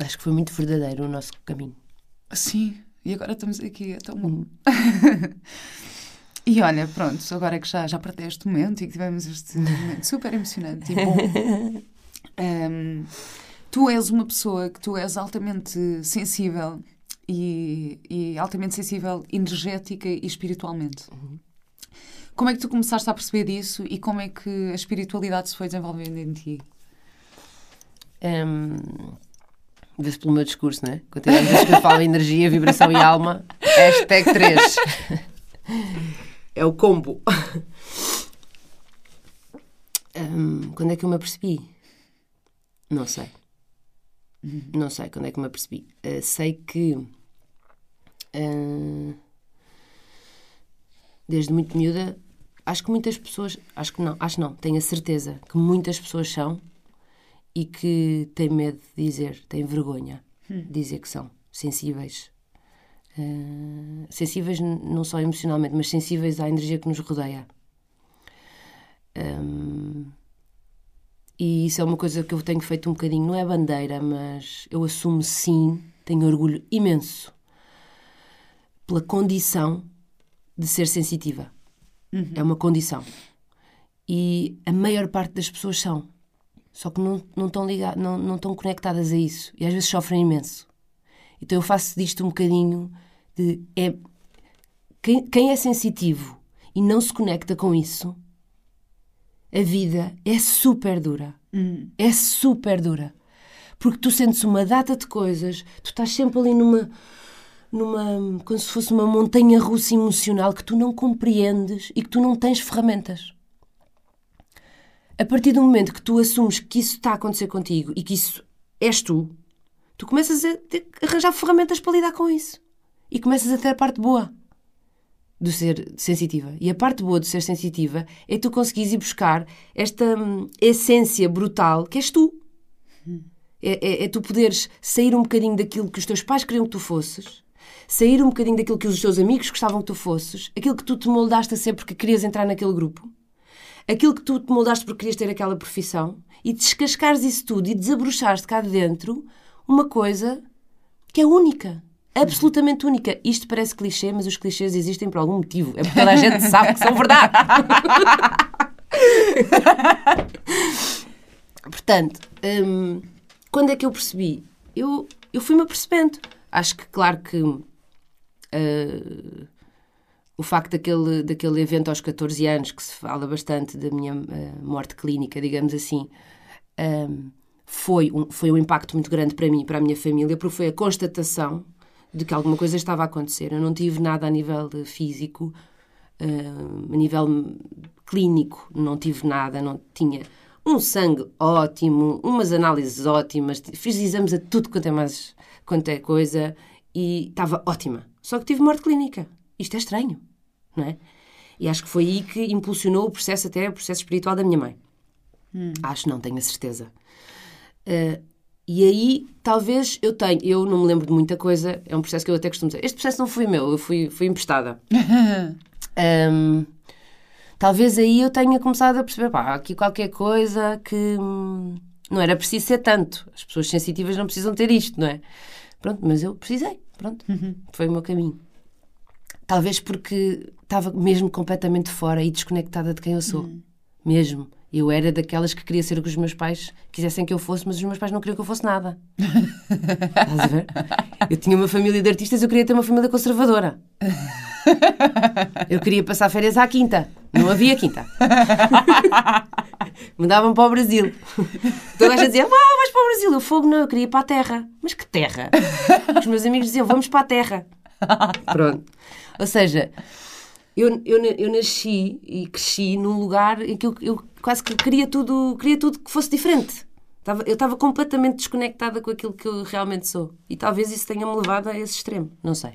[SPEAKER 2] Acho que foi muito verdadeiro o nosso caminho.
[SPEAKER 1] Sim, e agora estamos aqui, é tão bom. e olha, pronto, agora é que já, já partei este momento e que tivemos este momento super emocionante e bom. Um, tu és uma pessoa que tu és altamente sensível e, e altamente sensível energética e espiritualmente.
[SPEAKER 2] Uhum.
[SPEAKER 1] Como é que tu começaste a perceber disso e como é que a espiritualidade se foi desenvolvendo em ti?
[SPEAKER 2] Um, Vê-se pelo meu discurso, não é? Quantidade de vezes que eu falo energia, vibração e alma. Hashtag 3. É o combo. Um, quando é que eu me apercebi? Não sei. Não sei quando é que me apercebi. Uh, sei que. Uh, desde muito miúda, acho que muitas pessoas. Acho que não, acho não, tenho a certeza que muitas pessoas são e que têm medo de dizer, têm vergonha de dizer que são sensíveis. Uh, sensíveis não só emocionalmente, mas sensíveis à energia que nos rodeia. Um, e isso é uma coisa que eu tenho feito um bocadinho, não é bandeira, mas eu assumo sim, tenho orgulho imenso pela condição de ser sensitiva.
[SPEAKER 1] Uhum.
[SPEAKER 2] É uma condição. E a maior parte das pessoas são. Só que não, não, estão ligadas, não, não estão conectadas a isso. E às vezes sofrem imenso. Então eu faço disto um bocadinho de. É, quem, quem é sensitivo e não se conecta com isso, a vida é super dura. É super dura. Porque tu sentes uma data de coisas, tu estás sempre ali numa. Numa. como se fosse uma montanha russa emocional que tu não compreendes e que tu não tens ferramentas. A partir do momento que tu assumes que isso está a acontecer contigo e que isso és tu, tu começas a, ter, a arranjar ferramentas para lidar com isso. E começas a ter a parte boa do ser sensitiva. E a parte boa do ser sensitiva é tu conseguires ir buscar esta hum, essência brutal que és tu. É, é, é, tu poderes sair um bocadinho daquilo que os teus pais queriam que tu fosses, sair um bocadinho daquilo que os teus amigos gostavam que tu fosses, aquilo que tu te moldaste a ser porque querias entrar naquele grupo, aquilo que tu te moldaste porque querias ter aquela profissão, e descascares isso tudo e desabrochares de cá de dentro uma coisa que é única. Absolutamente única. Isto parece clichê, mas os clichês existem por algum motivo. É porque toda a gente sabe que são verdade. Portanto, hum, quando é que eu percebi? Eu, eu fui-me apercebendo. Acho que, claro que uh, o facto daquele, daquele evento aos 14 anos, que se fala bastante da minha uh, morte clínica, digamos assim, um, foi, um, foi um impacto muito grande para mim e para a minha família, porque foi a constatação de que alguma coisa estava a acontecer. Eu não tive nada a nível físico, uh, a nível clínico, não tive nada, não tinha um sangue ótimo, umas análises ótimas, fiz exames a tudo quanto é mais quanto é coisa e estava ótima. Só que tive morte clínica. Isto é estranho, não é? E acho que foi aí que impulsionou o processo, até o processo espiritual da minha mãe.
[SPEAKER 1] Hum.
[SPEAKER 2] Acho, não, tenho a certeza. Uh, e aí, talvez eu tenha, eu não me lembro de muita coisa, é um processo que eu até costumo dizer. Este processo não foi meu, eu fui, fui emprestada. um, talvez aí eu tenha começado a perceber, pá, aqui qualquer coisa que hum, não era preciso ser tanto. As pessoas sensitivas não precisam ter isto, não é? Pronto, mas eu precisei, pronto, foi o meu caminho. Talvez porque estava mesmo completamente fora e desconectada de quem eu sou. Mesmo. Eu era daquelas que queria ser o que os meus pais quisessem que eu fosse, mas os meus pais não queriam que eu fosse nada. Estás a ver? Eu tinha uma família de artistas, eu queria ter uma família conservadora. Eu queria passar férias à quinta. Não havia quinta. Mandavam para o Brasil. Toda a gente dizia, ah, vais para o Brasil. Eu fogo, não, eu queria ir para a terra. Mas que terra? Os meus amigos diziam, vamos para a terra. Pronto. Ou seja, eu, eu, eu nasci e cresci num lugar em que eu, eu quase que queria tudo, queria tudo que fosse diferente. Eu estava completamente desconectada com aquilo que eu realmente sou. E talvez isso tenha-me levado a esse extremo. Não sei.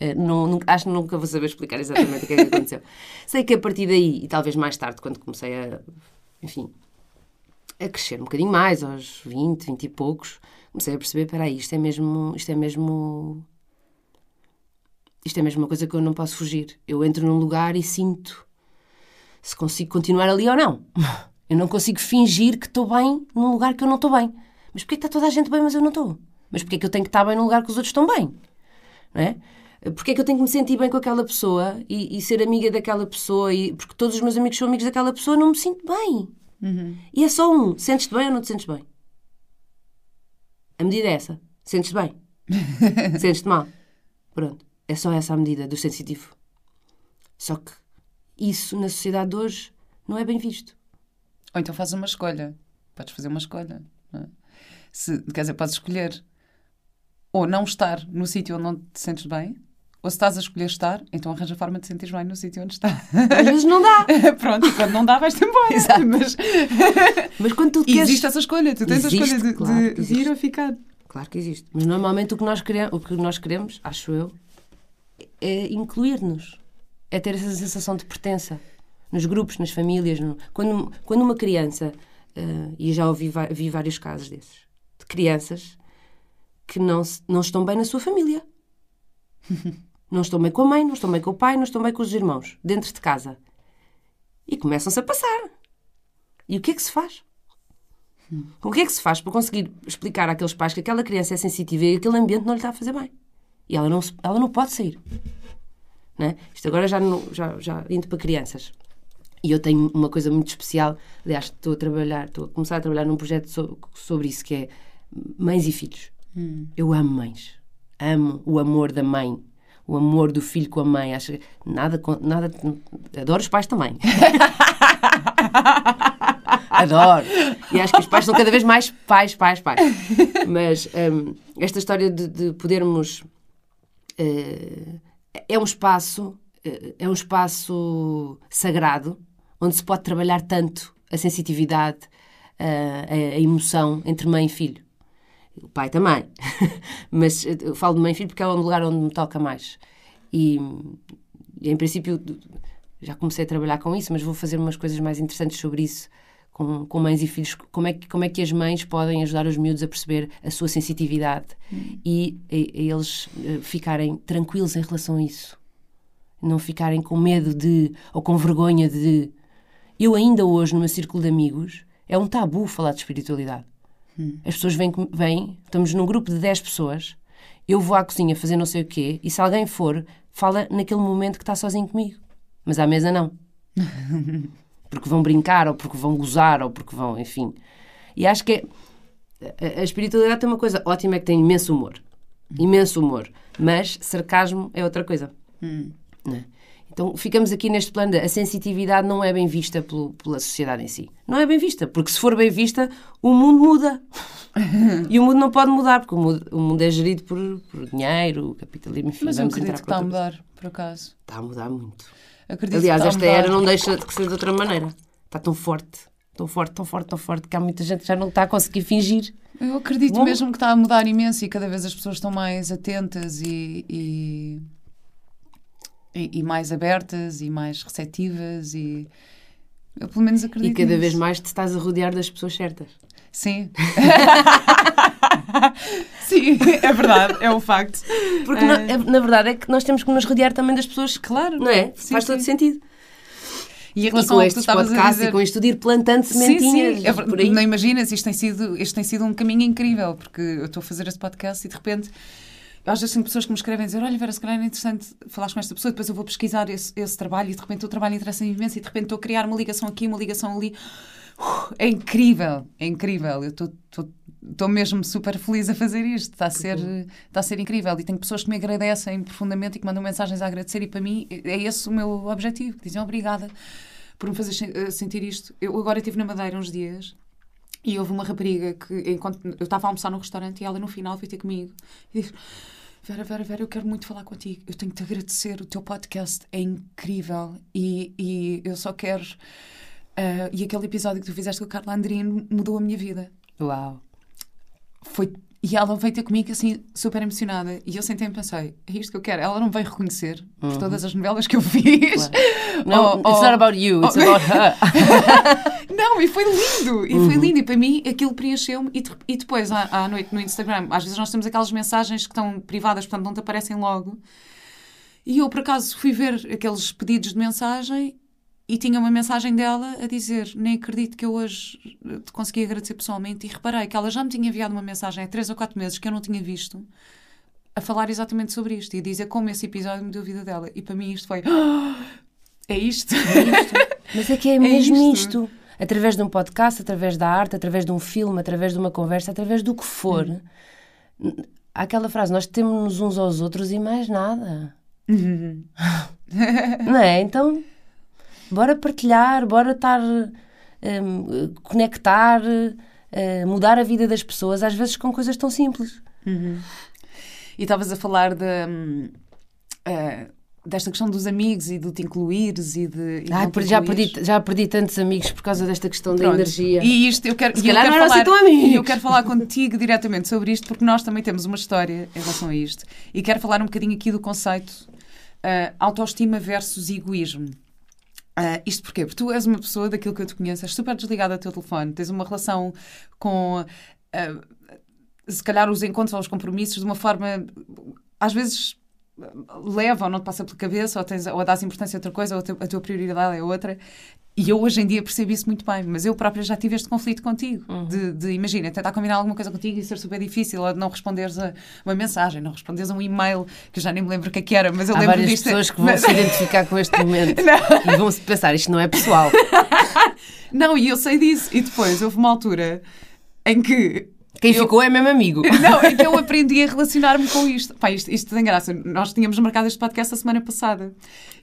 [SPEAKER 2] Uh, não, não, acho que nunca vou saber explicar exatamente o que é que aconteceu. Sei que a partir daí, e talvez mais tarde, quando comecei a, enfim, a crescer um bocadinho mais, aos 20, 20 e poucos, comecei a perceber, espera aí, isto é mesmo, isto é mesmo isto é mesmo uma coisa que eu não posso fugir. Eu entro num lugar e sinto se consigo continuar ali ou não. Eu não consigo fingir que estou bem num lugar que eu não estou bem. Mas porquê que está toda a gente bem, mas eu não estou? Mas porquê que eu tenho que estar bem num lugar que os outros estão bem? não é? Porque é que eu tenho que me sentir bem com aquela pessoa e, e ser amiga daquela pessoa? E, porque todos os meus amigos são amigos daquela pessoa, não me sinto bem. E é só um. Sentes-te bem ou não te sentes bem? A medida é essa. Sentes-te bem? Sentes-te mal? Pronto. É só essa a medida do sensitivo. Só que isso na sociedade de hoje não é bem visto.
[SPEAKER 1] Ou então fazes uma escolha. Podes fazer uma escolha. não é? Se, quer dizer, podes escolher ou não estar no sítio onde não te sentes bem, ou se estás a escolher estar, então arranja a forma de sentir bem no sítio onde está.
[SPEAKER 2] Às vezes não dá.
[SPEAKER 1] Pronto, e quando não dá, vais-te embora.
[SPEAKER 2] Exato.
[SPEAKER 1] Mas
[SPEAKER 2] Mas quando tu queres...
[SPEAKER 1] existe essa escolha. Tu tens a
[SPEAKER 2] Existe,
[SPEAKER 1] escolha de,
[SPEAKER 2] claro
[SPEAKER 1] de- ir ou ficar.
[SPEAKER 2] Claro que existe. Mas normalmente o que nós queremos, o que nós queremos acho eu, é incluir-nos. É ter essa sensação de pertença. Nos grupos, nas famílias. no- Quando, quando uma criança, eh, e já ouvi vi vários casos desses, de crianças que não, se- não estão bem na sua família. não estão bem com a mãe, não estão bem com o pai, não estão bem com os irmãos, dentro de casa. E começam-se a passar. E o que é que se faz? O que é que se faz para conseguir explicar àqueles pais que aquela criança é sensitiva e aquele ambiente não lhe está a fazer bem? E ela não, ela não pode sair. Não é? Isto agora já, não- já, já indo para crianças. E eu tenho uma coisa muito especial. Aliás, estou a trabalhar, estou a começar a trabalhar num projeto so- sobre isso, que é mães e filhos. Eu amo mães. Amo o amor da mãe. O amor do filho com a mãe. Acho que nada, nada. Adoro os pais também. Adoro. E acho que os pais são cada vez mais pais, pais, pais. Mas hum, esta história de, de podermos. Eh, é um espaço. eh, é um espaço sagrado onde se pode trabalhar tanto a sensitividade, eh, a, a emoção entre mãe e filho. O pai também. Mas eu falo de mãe e filho porque é um lugar onde me toca mais. E, em princípio já comecei a trabalhar com isso, mas vou fazer umas coisas mais interessantes sobre isso com, com mães e filhos. Como é, que, como é que as mães podem ajudar os miúdos a perceber a sua sensitividade e a, a eles eh, ficarem tranquilos em relação a isso. Não ficarem com medo de, ou com vergonha de. Eu ainda hoje, no meu círculo de amigos, é um tabu falar de espiritualidade. As pessoas vêm, vêm, estamos num grupo de 10 pessoas, eu vou à cozinha fazer não sei o quê, e se alguém for, fala naquele momento que está sozinho comigo. Mas à mesa não. Porque vão brincar, ou porque vão gozar, ou porque vão, enfim. E acho que é, a, a espiritualidade tem uma coisa ótima, é que tem imenso humor. Imenso humor. Mas sarcasmo é outra coisa. Não é? Então ficamos aqui neste plano de a sensitividade não é bem vista pelo- pela sociedade em si. Não é bem vista, porque se for bem vista, o mundo muda. e o mundo não pode mudar, porque o mundo, o mundo é gerido por, por dinheiro, capitalismo, enfim.
[SPEAKER 1] Mas eu acredito que está a mudar, por acaso.
[SPEAKER 2] Está a mudar muito.
[SPEAKER 1] Acredito
[SPEAKER 2] Aliás, esta era não deixa de ser de outra maneira. Está tão forte, tão forte, tão forte, tão forte, que há muita gente que já não está a conseguir fingir.
[SPEAKER 1] Eu acredito
[SPEAKER 2] Bom.
[SPEAKER 1] mesmo que está a mudar imenso e cada vez as pessoas estão mais atentas e, e, e- e mais abertas e mais receptivas e eu pelo menos acredito
[SPEAKER 2] E cada vez
[SPEAKER 1] nisso.
[SPEAKER 2] mais te estás a rodear das pessoas certas.
[SPEAKER 1] Sim. Sim, é verdade, é um facto.
[SPEAKER 2] Porque, na, é- na verdade, é que nós temos que nos rodear também das pessoas
[SPEAKER 1] Claro.
[SPEAKER 2] Não é?
[SPEAKER 1] Sim,
[SPEAKER 2] Faz
[SPEAKER 1] sim.
[SPEAKER 2] todo sentido.
[SPEAKER 1] E em
[SPEAKER 2] E
[SPEAKER 1] relação
[SPEAKER 2] com
[SPEAKER 1] que tu
[SPEAKER 2] estes podcasts
[SPEAKER 1] dizer...
[SPEAKER 2] e com isto de ir plantando
[SPEAKER 1] Sim,
[SPEAKER 2] sementinhas
[SPEAKER 1] sim. É ver-
[SPEAKER 2] por aí.
[SPEAKER 1] Não imaginas, isto tem, sido, isto tem sido um caminho incrível, porque eu estou a fazer este podcast e de repente às vezes tenho pessoas que me escrevem a dizer olha Vera, se calhar é interessante falar com esta pessoa, depois eu vou pesquisar esse, esse trabalho e de repente o trabalho interessa imenso e de repente estou a criar uma ligação aqui, uma ligação ali. É incrível, é incrível. Eu estou- estou mesmo super feliz a fazer isto. Está a, ser, está a ser incrível. E tenho pessoas que me agradecem profundamente e que mandam mensagens a agradecer. E para mim é esse o meu objetivo. Que dizem obrigada por me fazer eh, sentir isto. Eu agora estive na Madeira uns dias e houve uma rapariga que, enquanto eu estava a almoçar no restaurante, e ela no final veio ter comigo e disse: Vera, Vera, Vera, eu quero muito falar contigo. Eu tenho que te agradecer. O teu podcast é incrível e, e eu só quero. ah, e aquele episódio que tu fizeste com a Carla Andrino mudou a minha vida.
[SPEAKER 2] Uau.
[SPEAKER 1] Foi, e ela veio ter comigo assim, super emocionada. E eu sentei e pensei: é isto que eu quero. Ela não veio reconhecer por todas as novelas que eu fiz.
[SPEAKER 2] Não,
[SPEAKER 1] Oh,
[SPEAKER 2] it's
[SPEAKER 1] oh.
[SPEAKER 2] not about you, it's
[SPEAKER 1] Oh.
[SPEAKER 2] about her.
[SPEAKER 1] Não, e foi lindo, e
[SPEAKER 2] Uhum.
[SPEAKER 1] foi lindo, e para mim aquilo preencheu-me. E, e depois, à, à noite no Instagram, às vezes nós temos aquelas mensagens que estão privadas, portanto não te aparecem logo. E eu, por acaso, fui ver aqueles pedidos de mensagem e tinha uma mensagem dela a dizer: Nem acredito que eu hoje te consegui agradecer pessoalmente. E reparei que ela já me tinha enviado uma mensagem há três ou quatro meses que eu não tinha visto. a falar exatamente sobre isto e a dizer como esse episódio mudou a vida dela. E para mim isto foi. "Ah, é isto.
[SPEAKER 2] Mas é que é mesmo
[SPEAKER 1] isto.
[SPEAKER 2] isto. Através de um podcast, através da arte, através de um filme, através de uma conversa, através do que for. Há aquela frase, nós temos uns aos outros e mais nada. Não é? Então, bora partilhar, bora estar, hum, conectar, eh, mudar a vida das pessoas, às vezes com coisas tão simples.
[SPEAKER 1] E estavas a falar de, eh, desta questão dos amigos e de te incluires e de. e
[SPEAKER 2] Ai, per- já, perdi, já perdi tantos amigos por causa desta questão da
[SPEAKER 1] Pronto.
[SPEAKER 2] energia.
[SPEAKER 1] E isto eu quero,
[SPEAKER 2] Se
[SPEAKER 1] eu quero
[SPEAKER 2] não eram
[SPEAKER 1] falar,
[SPEAKER 2] assim
[SPEAKER 1] eu quero falar contigo diretamente sobre isto porque nós também temos uma história em relação a isto. E quero falar um bocadinho aqui do conceito ah, autoestima versus egoísmo. Ah, isto porquê? Porque tu és uma pessoa daquilo que eu te conheço, és super desligada ao teu telefone, tens uma relação com ah, se calhar os encontros ou os compromissos de uma forma às vezes leva ou não te passa pela cabeça ou, tens, ou dás importância a outra coisa ou a tua prioridade é outra e eu hoje em dia percebo isso muito bem mas eu própria já tive este conflito contigo de, de, imagina, tentar combinar alguma coisa contigo e ser super difícil ou de não responderes a uma mensagem, não responderes a um e-mail que eu já nem me lembro o que é que era, mas eu
[SPEAKER 2] Há
[SPEAKER 1] lembro
[SPEAKER 2] várias
[SPEAKER 1] disto.
[SPEAKER 2] pessoas que vão
[SPEAKER 1] Mas-
[SPEAKER 2] se identificar com este momento e vão se pensar, isto não é pessoal.
[SPEAKER 1] não, e eu sei disso. E depois houve uma altura em que
[SPEAKER 2] Quem
[SPEAKER 1] eu-
[SPEAKER 2] ficou é mesmo amigo.
[SPEAKER 1] Não, é que eu aprendi a relacionar-me com isto. Pá, isto, isto tem graça. Nós tínhamos marcado este podcast a semana passada.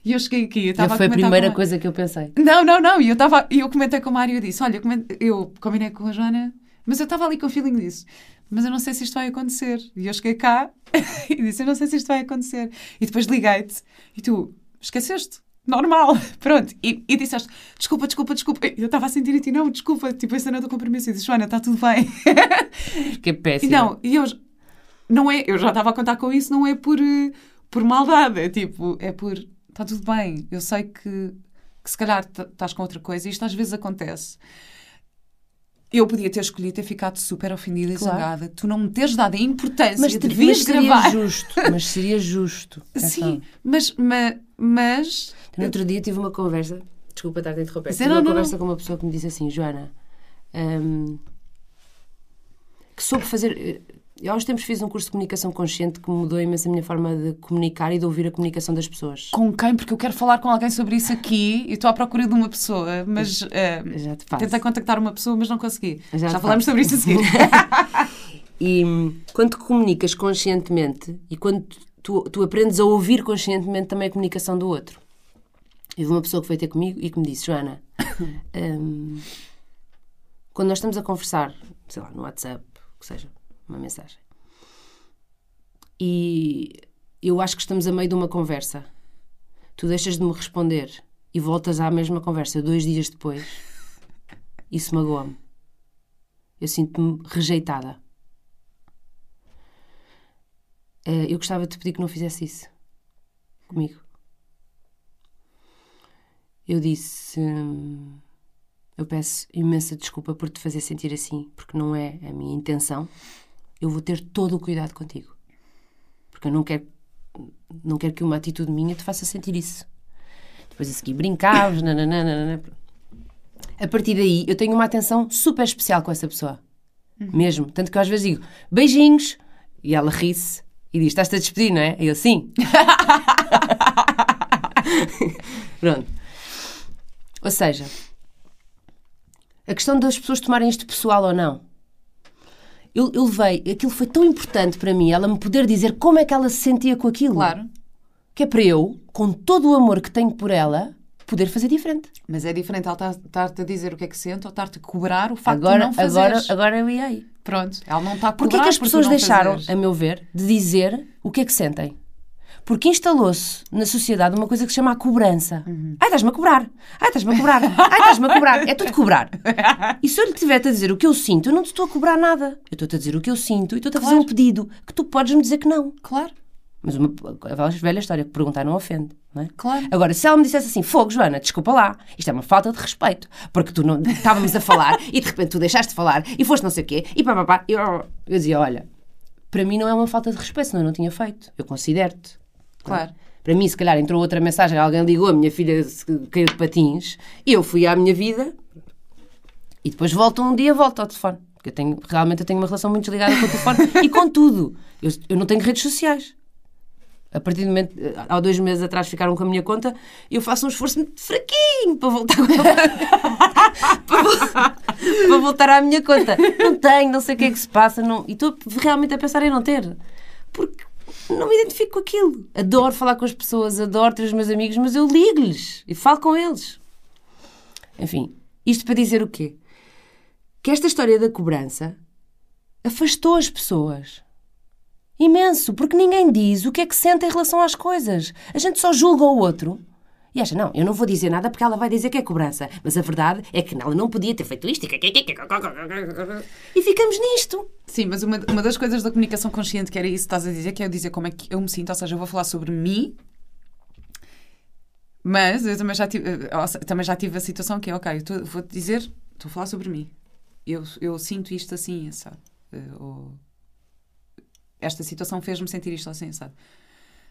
[SPEAKER 1] E eu cheguei aqui. Eu estava
[SPEAKER 2] foi a
[SPEAKER 1] comentar
[SPEAKER 2] primeira
[SPEAKER 1] com
[SPEAKER 2] coisa que eu pensei.
[SPEAKER 1] Não, não, não. E eu, estava, e eu comentei com o Mário e disse: Olha, eu combinei com a Joana, mas eu estava ali com o feeling disso. Mas eu não sei se isto vai acontecer. E eu cheguei cá e disse: Eu não sei se isto vai acontecer. E depois liguei-te e tu esqueceste. Normal, pronto. E, e disseste: Desculpa, desculpa, desculpa. Eu estava a sentir em ti: Não, desculpa. Tipo, esse não é do compromisso. E disse: Joana, está tudo bem.
[SPEAKER 2] Que péssimo.
[SPEAKER 1] não, e eu não é, eu já estava a contar com isso, não é por, eh, por maldade, é tipo, é por está tudo bem, eu sei que, que se calhar estás com outra coisa, e isto às vezes acontece. Eu podia ter escolhido ter ficado super ofendida e
[SPEAKER 2] Claro.
[SPEAKER 1] zangada, tu não me teres dado a importância
[SPEAKER 2] mas,
[SPEAKER 1] de
[SPEAKER 2] ter-
[SPEAKER 1] vires
[SPEAKER 2] mas seria
[SPEAKER 1] gravar.
[SPEAKER 2] justo. Mas seria justo.
[SPEAKER 1] Sim, mas, mas, mas
[SPEAKER 2] No outro dia tive uma conversa. Desculpa estar a interromper. Tive
[SPEAKER 1] não,
[SPEAKER 2] uma
[SPEAKER 1] não,
[SPEAKER 2] conversa com uma pessoa que me disse assim, Joana, hum, que soube fazer. Eu há uns tempos fiz um curso de comunicação consciente que mudou imenso a minha forma de comunicar e de ouvir a comunicação das pessoas.
[SPEAKER 1] com quem? Porque eu quero falar com alguém sobre isso aqui e estou à procura de uma pessoa, mas eh,
[SPEAKER 2] Já te faço.
[SPEAKER 1] tentei contactar uma pessoa, mas não consegui.
[SPEAKER 2] Já
[SPEAKER 1] Já,
[SPEAKER 2] faço.
[SPEAKER 1] sobre isso a seguir.
[SPEAKER 2] E hum, quando comunicas conscientemente e quando tu, tu aprendes a ouvir conscientemente também a comunicação do outro. Houve uma pessoa que veio ter comigo e que me disse, Joana, hum, quando nós estamos a conversar, sei lá, no WhatsApp, o que seja, uma mensagem, e eu acho que estamos a meio de uma conversa, tu deixas de me responder e voltas à mesma conversa dois dias depois, isso magoa-me. Eu sinto-me rejeitada. Eh, eu gostava de te pedir que não fizesse isso comigo. Eu disse: hum, Eu peço imensa desculpa por te fazer sentir assim, porque não é a minha intenção. Eu vou ter todo o cuidado contigo. Porque eu não quero, não quero que uma atitude minha te faça sentir isso. Depois a seguir brincavas, nananana. A partir daí, eu tenho uma atenção super especial com essa pessoa. Mesmo. Tanto que eu às vezes digo beijinhos e ela ri-se e diz: Estás-te a despedir, não é? E eu sim. Pronto. Ou seja, a questão das pessoas tomarem isto pessoal ou não. Eu, eu levei, aquilo foi tão importante para mim, ela me poder dizer como é que ela se sentia com aquilo.
[SPEAKER 1] Claro.
[SPEAKER 2] Que é para eu, com todo o amor que tenho por ela, poder fazer diferente.
[SPEAKER 1] Mas é diferente ela estar- estar-te a dizer o que é que sente ou estar-te a cobrar o facto
[SPEAKER 2] Agora,
[SPEAKER 1] de não
[SPEAKER 2] agora,
[SPEAKER 1] fazeres.
[SPEAKER 2] agora eu ia aí.
[SPEAKER 1] Pronto, ela não está a cobrar
[SPEAKER 2] Porquê que as pessoas deixaram,
[SPEAKER 1] fazeres.
[SPEAKER 2] a meu ver, de dizer o que é que sentem? Porque instalou-se na sociedade uma coisa que se chama a cobrança.
[SPEAKER 1] Uhum.
[SPEAKER 2] Ai, estás-me a cobrar. Ai, estás-me a cobrar. Ai, estás-me a cobrar. É tudo cobrar. E se eu lhe tiver-te a dizer o que eu sinto, eu não te estou a cobrar nada. Eu estou-te a dizer o que eu sinto e estou-te a fazer
[SPEAKER 1] Claro.
[SPEAKER 2] um pedido que tu podes-me dizer que não.
[SPEAKER 1] Claro,
[SPEAKER 2] Mas uma a velha história que perguntar não ofende, não é?
[SPEAKER 1] claro.
[SPEAKER 2] Agora, se ela me dissesse assim, fogo, Joana, desculpa lá, isto é uma falta de respeito, porque tu não estávamos a falar e de repente tu deixaste de falar e foste não sei o quê, e pá, pá, pá, eu, eu dizia, olha, para mim não é uma falta de respeito, senão eu não tinha feito, eu considero-te.
[SPEAKER 1] Claro.
[SPEAKER 2] Para mim, se calhar, entrou outra mensagem, alguém ligou, a minha filha caiu de patins, e eu fui à minha vida, e depois volto um dia, volto ao telefone. Porque eu tenho, realmente eu tenho uma relação muito desligada com o telefone e com tudo. Eu, eu não tenho redes sociais. A partir do momento, há dois meses atrás ficaram com a minha conta, eu faço um esforço muito fraquinho para voltar para, para voltar à minha conta. Não tenho, não sei o que é que se passa, não, e estou realmente a pensar em não ter. Porque não me identifico com aquilo. Adoro falar com as pessoas, adoro ter os meus amigos, mas eu ligo-lhes e falo com eles. Enfim, isto para dizer o quê? Que esta história da cobrança afastou as pessoas. Imenso, porque ninguém diz o que é que sente em relação às coisas. A gente só julga o outro. E acha, não, eu não vou dizer nada porque ela vai dizer que é cobrança. Mas a verdade é que ela não podia ter feito isto. E ficamos nisto.
[SPEAKER 1] Sim, mas uma, uma das coisas da comunicação consciente que era isso que estás a dizer, que é eu dizer como é que eu me sinto, ou seja, eu vou falar sobre mim, mas eu também já tive, também já tive a situação que é, ok, vou-te dizer, estou a falar sobre mim. Eu, eu sinto isto assim, sabe? Ou esta situação fez-me sentir isto assim, sabe?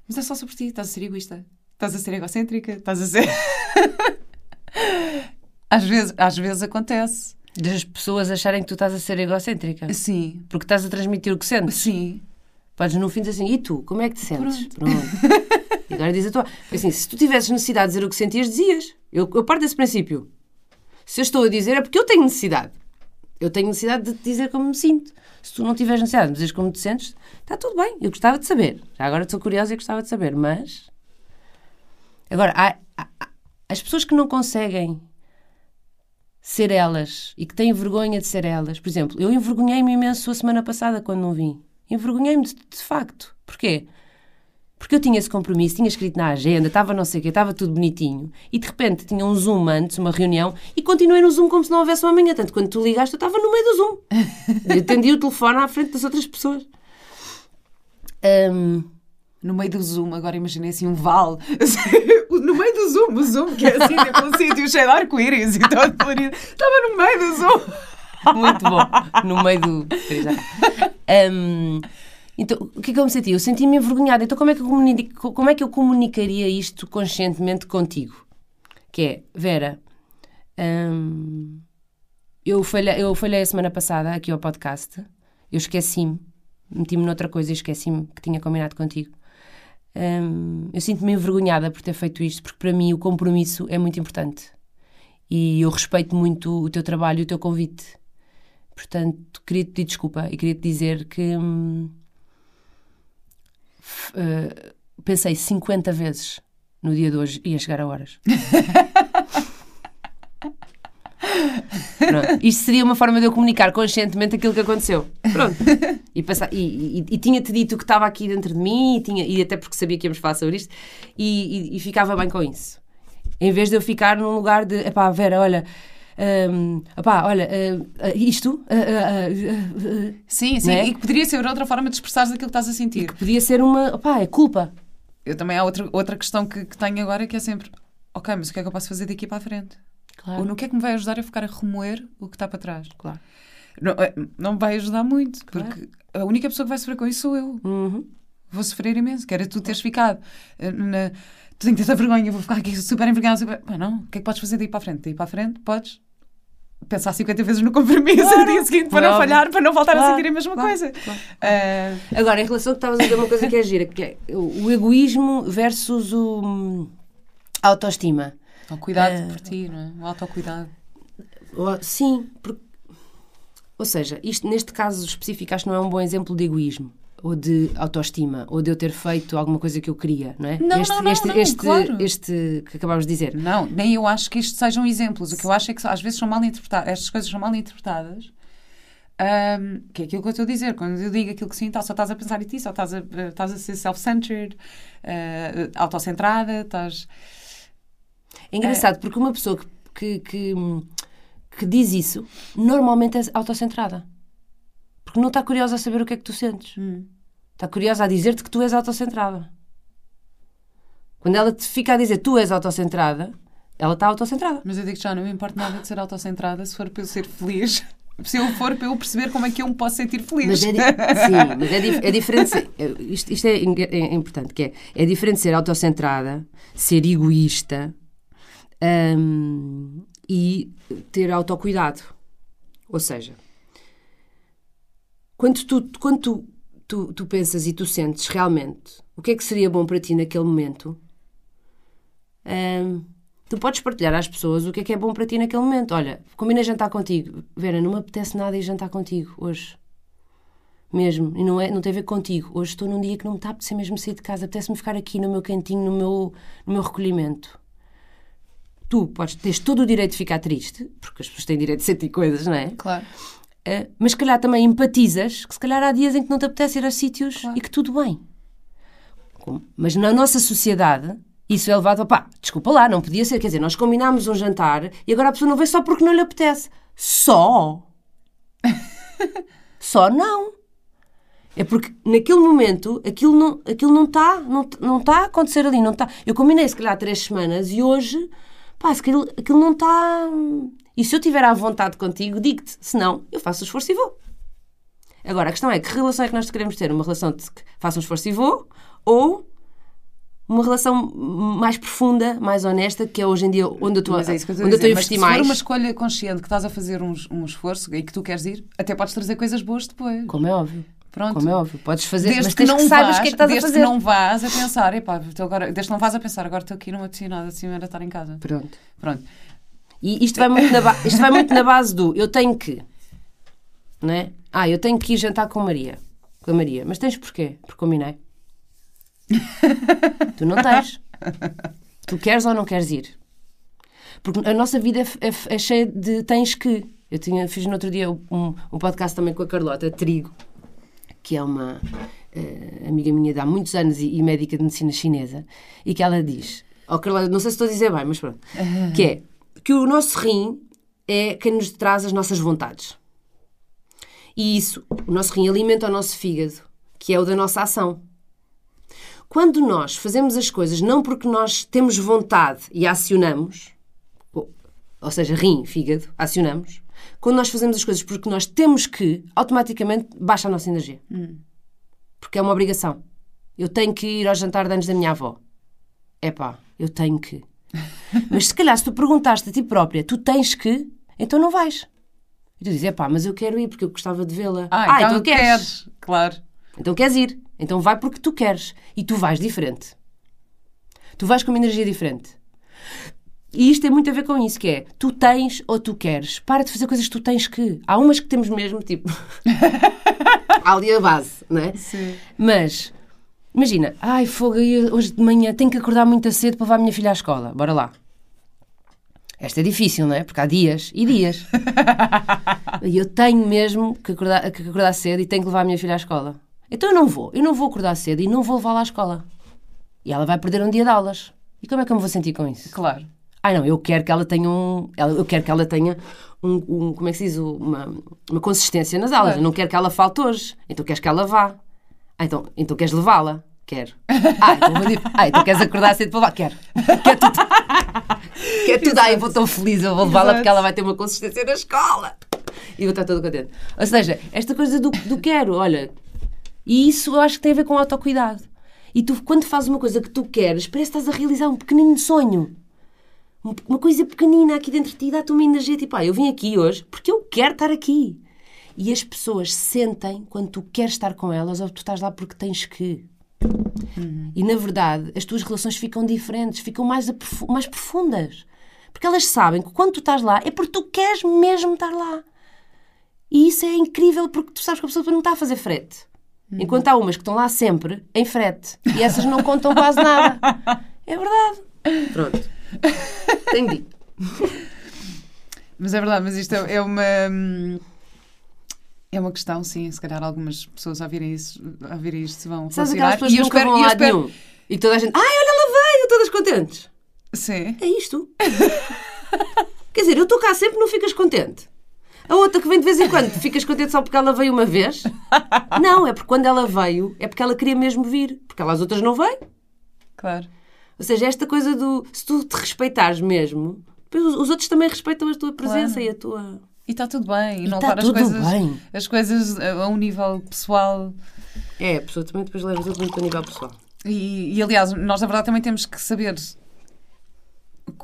[SPEAKER 1] Mas é só sobre ti, estás a ser egoísta, estás a ser egocêntrica, estás a ser. às, vezes, às vezes acontece.
[SPEAKER 2] Das pessoas acharem que tu estás a ser egocêntrica.
[SPEAKER 1] Sim.
[SPEAKER 2] Porque estás a transmitir o que sentes.
[SPEAKER 1] Sim.
[SPEAKER 2] Podes no fim dizer assim, e tu, como é que te sentes? Pronto. Pronto. e agora diz a tua. Assim, se tu tivesses necessidade de dizer o que sentias, dizias. Eu, eu parto desse princípio. Se eu estou a dizer é porque eu tenho necessidade. Eu tenho necessidade de te dizer como me sinto. Se tu não tiveres necessidade de dizer como te sentes, está tudo bem. Eu gostava de saber. Já agora estou curiosa e gostava de saber. Mas. Agora, há, há, as pessoas que não conseguem ser elas e que têm vergonha de ser elas. Por exemplo, eu envergonhei-me imenso a semana passada quando não vim. Envergonhei-me de, de facto. Porquê? Porque eu tinha esse compromisso, tinha escrito na agenda, estava não sei o quê, estava tudo bonitinho. E de repente tinha um Zoom antes, uma reunião, e continuei no Zoom como se não houvesse uma manhã. Tanto quando tu ligaste, eu estava no meio do Zoom. eu atendi o telefone à frente das outras pessoas. Um,
[SPEAKER 1] no meio do Zoom, agora imaginei assim um vale. no meio do Zoom, o Zoom, que é assim, tipo um sítio cheio de arco-íris e todo colorido. Estava no meio do Zoom.
[SPEAKER 2] Muito bom. No meio do. Um, então, o que é que eu me senti? Eu senti-me envergonhada. Então, como é, que eu como é que eu comunicaria isto conscientemente contigo? Que é, Vera, hum, eu, falhei, eu falhei a semana passada aqui ao podcast. Eu esqueci-me, meti-me noutra coisa e esqueci-me que tinha combinado contigo. Hum, eu sinto-me envergonhada por ter feito isto, porque para mim o compromisso é muito importante. E eu respeito muito o teu trabalho e o teu convite. Portanto, queria te pedir desculpa e queria te dizer que. Uh, pensei 50 vezes no dia de hoje ia chegar a horas. Pronto. Isto seria uma forma de eu comunicar conscientemente aquilo que aconteceu. Pronto. E, passar, e, e, e tinha-te dito que estava aqui dentro de mim, e, tinha, e até porque sabia que íamos falar sobre isto, e, e, ficava bem com isso. Em vez de eu ficar num lugar de, epá, Vera, olha, um, opá, olha, uh, uh, isto. Uh,
[SPEAKER 1] sim, sim, é? e que poderia ser outra forma de expressares aquilo que estás a sentir. E
[SPEAKER 2] que podia ser uma. Opá, é culpa.
[SPEAKER 1] Eu também há outra, outra questão que, que tenho agora que é sempre: ok, mas o que é que eu posso fazer daqui para a frente? Claro. Ou no que é que me vai ajudar a ficar a remoer o que está para trás?
[SPEAKER 2] Claro.
[SPEAKER 1] Não, não vai ajudar muito, claro. porque a única pessoa que vai sofrer com isso sou eu.
[SPEAKER 2] Uhum.
[SPEAKER 1] Vou sofrer imenso, que era tu teres ficado na. Tu tens tanta vergonha, vou ficar aqui super envergonhada. Super... não, o que é que podes fazer daí para a frente? Daí para a frente podes pensar 50 vezes no compromisso claro, no dia seguinte para não falhar, para não voltar claro, a sentir a mesma claro, coisa. Uh...
[SPEAKER 2] Agora, em relação ao que estavas a dizer, uma coisa que é gira, que é o egoísmo versus o hum, autoestima.
[SPEAKER 1] O cuidado uh... por ti, não é? O autocuidado.
[SPEAKER 2] Sim, porque, ou seja, isto neste caso específico acho que não é um bom exemplo de egoísmo ou de autoestima, ou de eu ter feito alguma coisa que eu queria, não é?
[SPEAKER 1] Não,
[SPEAKER 2] este,
[SPEAKER 1] não, não,
[SPEAKER 2] este,
[SPEAKER 1] não,
[SPEAKER 2] este,
[SPEAKER 1] claro.
[SPEAKER 2] este que acabámos de dizer.
[SPEAKER 1] Não, nem eu acho que isto sejam exemplos. O que eu acho é que às vezes são mal interpretadas, estas coisas são mal interpretadas. Um, que é aquilo que eu estou a dizer. Quando eu digo aquilo que sinto, só estás a pensar em ti, só estás a, estás a ser self-centered, uh, autocentrada, estás.
[SPEAKER 2] É engraçado, uh, porque uma pessoa que, que, que, que diz isso normalmente é autocentrada. Porque não está curiosa a saber o que é que tu sentes.
[SPEAKER 1] Hum.
[SPEAKER 2] Está curiosa a dizer-te que tu és autocentrada. Quando ela te fica a dizer tu és autocentrada, ela está autocentrada.
[SPEAKER 1] Mas eu digo já, não me importa nada de ser autocentrada se for para eu ser feliz. Se eu for para eu perceber como é que eu me posso sentir feliz.
[SPEAKER 2] Mas é, sim, mas é, dif é diferente. Ser, isto, isto é, é, importante, que é, é diferente ser autocentrada, ser egoísta um, e ter autocuidado. Ou seja, quando tu, quando tu, tu, tu pensas e tu sentes realmente o que é que seria bom para ti naquele momento, hum, tu podes partilhar às pessoas o que é que é bom para ti naquele momento. Olha, combinei jantar contigo. Vera, não me apetece nada ir jantar contigo hoje. Mesmo. E não, é, não tem a ver contigo. Hoje estou num dia que não me está a apetecer mesmo sair de casa. Apetece-me ficar aqui no meu cantinho, no meu, no meu recolhimento. Tu podes, tens todo o direito de ficar triste, porque as pessoas têm direito de sentir coisas, não é?
[SPEAKER 1] Claro.
[SPEAKER 2] Uh, mas se calhar também empatizas que se calhar há dias em que não te apetece ir a sítios
[SPEAKER 1] Claro.
[SPEAKER 2] e que tudo bem. Como- Mas na nossa sociedade, isso é levado a pá, desculpa lá, não podia ser. Quer dizer, nós combinámos um jantar e agora a pessoa não vem só porque não lhe apetece. Só? só não. É porque naquele momento aquilo não aquilo não está não, não tá a acontecer ali. Não tá. Eu combinei se calhar três semanas e hoje, pá, se aquilo, aquilo não está. E se eu tiver à vontade contigo, digo-te. Se não, eu faço o esforço e vou. Agora, a questão é que relação é que nós queremos ter? Uma relação de que faça um esforço e vou ou uma relação mais profunda, mais honesta, que é hoje em dia onde eu estou
[SPEAKER 1] Mas é isso que eu estou
[SPEAKER 2] onde
[SPEAKER 1] a
[SPEAKER 2] eu estou a
[SPEAKER 1] dizer. Mas se
[SPEAKER 2] investir
[SPEAKER 1] for
[SPEAKER 2] mais.
[SPEAKER 1] uma escolha consciente que estás a fazer um, um esforço e que tu queres ir, até podes trazer coisas boas depois.
[SPEAKER 2] Como é óbvio.
[SPEAKER 1] Pronto.
[SPEAKER 2] Como é óbvio. Podes fazer,
[SPEAKER 1] Desde
[SPEAKER 2] mas
[SPEAKER 1] que não
[SPEAKER 2] que saibas
[SPEAKER 1] vás,
[SPEAKER 2] o que é que estás a
[SPEAKER 1] desde
[SPEAKER 2] fazer.
[SPEAKER 1] que não vás a pensar, epá, agora, desde que não vás a pensar, agora estou aqui, apetecia nada, assim era estar em casa.
[SPEAKER 2] Pronto.
[SPEAKER 1] Pronto.
[SPEAKER 2] E isto vai muito na, ba- isto vai muito na base do eu tenho que. Não é? Ah, eu tenho que ir jantar com a Maria. Com a Maria. Mas tens porquê? Porque combinei. tu não tens. Tu queres ou não queres ir? Porque a nossa vida é, é é cheia de tens que. Eu tinha, fiz no outro dia um, um podcast também com a Carlota Trigo, que é uma eh, amiga minha de há muitos anos e, e médica de medicina chinesa, e que ela diz: Oh, não sei se estou a dizer bem, mas pronto. Que é que o nosso rim é quem nos traz as nossas vontades. E isso, o nosso rim alimenta o nosso fígado, que é o da nossa ação. Quando nós fazemos as coisas não porque nós temos vontade e acionamos, ou, ou seja, rim, fígado, acionamos, quando nós fazemos as coisas porque nós temos que, automaticamente baixa a nossa energia. Porque é uma obrigação. Eu tenho que ir ao jantar de anos da minha avó. Epá, eu tenho que. Mas se calhar se tu perguntaste a ti própria, tu tens que, então não vais. E tu dizes, epá, mas eu quero ir porque eu gostava de vê-la.
[SPEAKER 1] Ah, então, queres. Claro.
[SPEAKER 2] Então queres ir. Então vai porque tu queres. E tu vais diferente. Tu vais com uma energia diferente. E isto tem muito a ver com isso, que é tu tens ou tu queres. Para de fazer coisas que tu tens que. Há umas que temos mesmo, tipo. Há ali a base, não é?
[SPEAKER 1] Sim.
[SPEAKER 2] Mas, imagina, ai, fogo, hoje de manhã tenho que acordar muito cedo para levar a minha filha à escola. Bora lá. Esta é difícil, não é? Porque há dias e dias. E eu tenho mesmo que acordar, que acordar cedo e tenho que levar a minha filha à escola. Então eu não vou. Eu não vou acordar cedo e não vou levá-la à escola. E ela vai perder um dia de aulas. E como é que eu me vou sentir com isso?
[SPEAKER 1] Claro.
[SPEAKER 2] Ai não, eu quero que ela tenha um. Eu quero que ela tenha um. um- como é que se diz? Uma, uma consistência nas aulas. Eu não quero que ela falte hoje. Então queres que ela vá. Ah, então, então queres levá-la? Quero. Ah, então, vou dizer, ah, então queres acordar cedo para levar? Quero. Quero tudo. Quero tudo. Ai, eu vou tão feliz, eu vou levá-la porque ela vai ter uma consistência na escola. E vou estar toda contente. Ou seja, esta coisa do, do quero, olha. E isso eu acho que tem a ver com autocuidado. E tu, quando fazes uma coisa que tu queres, parece que estás a realizar um pequenino sonho. Um- Uma coisa pequenina aqui dentro de ti dá-te uma energia tipo, ah, eu vim aqui hoje porque eu quero estar aqui. E as pessoas sentem quando tu queres estar com elas ou tu estás lá porque tens que. E na verdade, as tuas relações ficam diferentes, ficam mais, mais profundas. Porque elas sabem que quando tu estás lá é porque tu queres mesmo estar lá. E isso é incrível porque tu sabes que a pessoa não está a fazer frete. Enquanto há umas que estão lá sempre em frete. E essas não contam quase nada. É verdade. Pronto. Tenho dito.
[SPEAKER 1] Mas é verdade, mas isto é, é uma. É uma questão, sim. Se calhar algumas pessoas a ouvirem, isso, a ouvirem isto se vão
[SPEAKER 2] Sabes aquelas pessoas
[SPEAKER 1] E eu espero,
[SPEAKER 2] vão
[SPEAKER 1] e eu espero...
[SPEAKER 2] E toda a gente, ai, olha, ela veio, todas contentes.
[SPEAKER 1] Sim.
[SPEAKER 2] É isto. Quer dizer, eu estou cá sempre, não ficas contente. A outra que vem de vez em quando, ficas contente só porque ela veio uma vez? Não, é porque quando ela veio, é porque ela queria mesmo vir. Porque ela as outras não veio.
[SPEAKER 1] Claro.
[SPEAKER 2] Ou seja, esta coisa do. Se tu te respeitares mesmo, os, os outros também respeitam a tua presença
[SPEAKER 1] Claro.
[SPEAKER 2] e a tua.
[SPEAKER 1] E está tudo bem. E,
[SPEAKER 2] E
[SPEAKER 1] não
[SPEAKER 2] está
[SPEAKER 1] levar as
[SPEAKER 2] tudo
[SPEAKER 1] coisas,
[SPEAKER 2] bem.
[SPEAKER 1] as coisas a um nível pessoal.
[SPEAKER 2] É, a pessoa também depois leva tudo muito a nível pessoal.
[SPEAKER 1] E, e, aliás, nós na verdade também temos que saber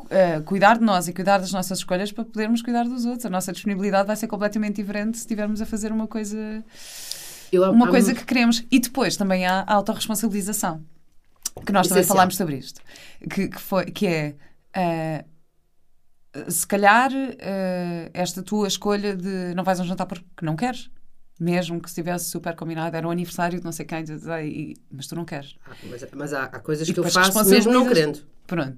[SPEAKER 1] eh, cuidar de nós e cuidar das nossas escolhas para podermos cuidar dos outros. A nossa disponibilidade vai ser completamente diferente se estivermos a fazer uma coisa
[SPEAKER 2] Eu-
[SPEAKER 1] uma coisa que queremos. E depois também há a autorresponsabilização. Que nós também
[SPEAKER 2] Essencial.
[SPEAKER 1] falámos sobre isto. Que, que, foi, que é. ah, se calhar ah, esta tua escolha de não vais a um jantar porque não queres. Mesmo que estivesse super combinado, era o aniversário de não sei quem, dizes, "Ai, e- mas tu não queres.
[SPEAKER 2] Ah, Mas, mas há, há coisas
[SPEAKER 1] E
[SPEAKER 2] que eu faço mesmo não querendo.
[SPEAKER 1] Pronto.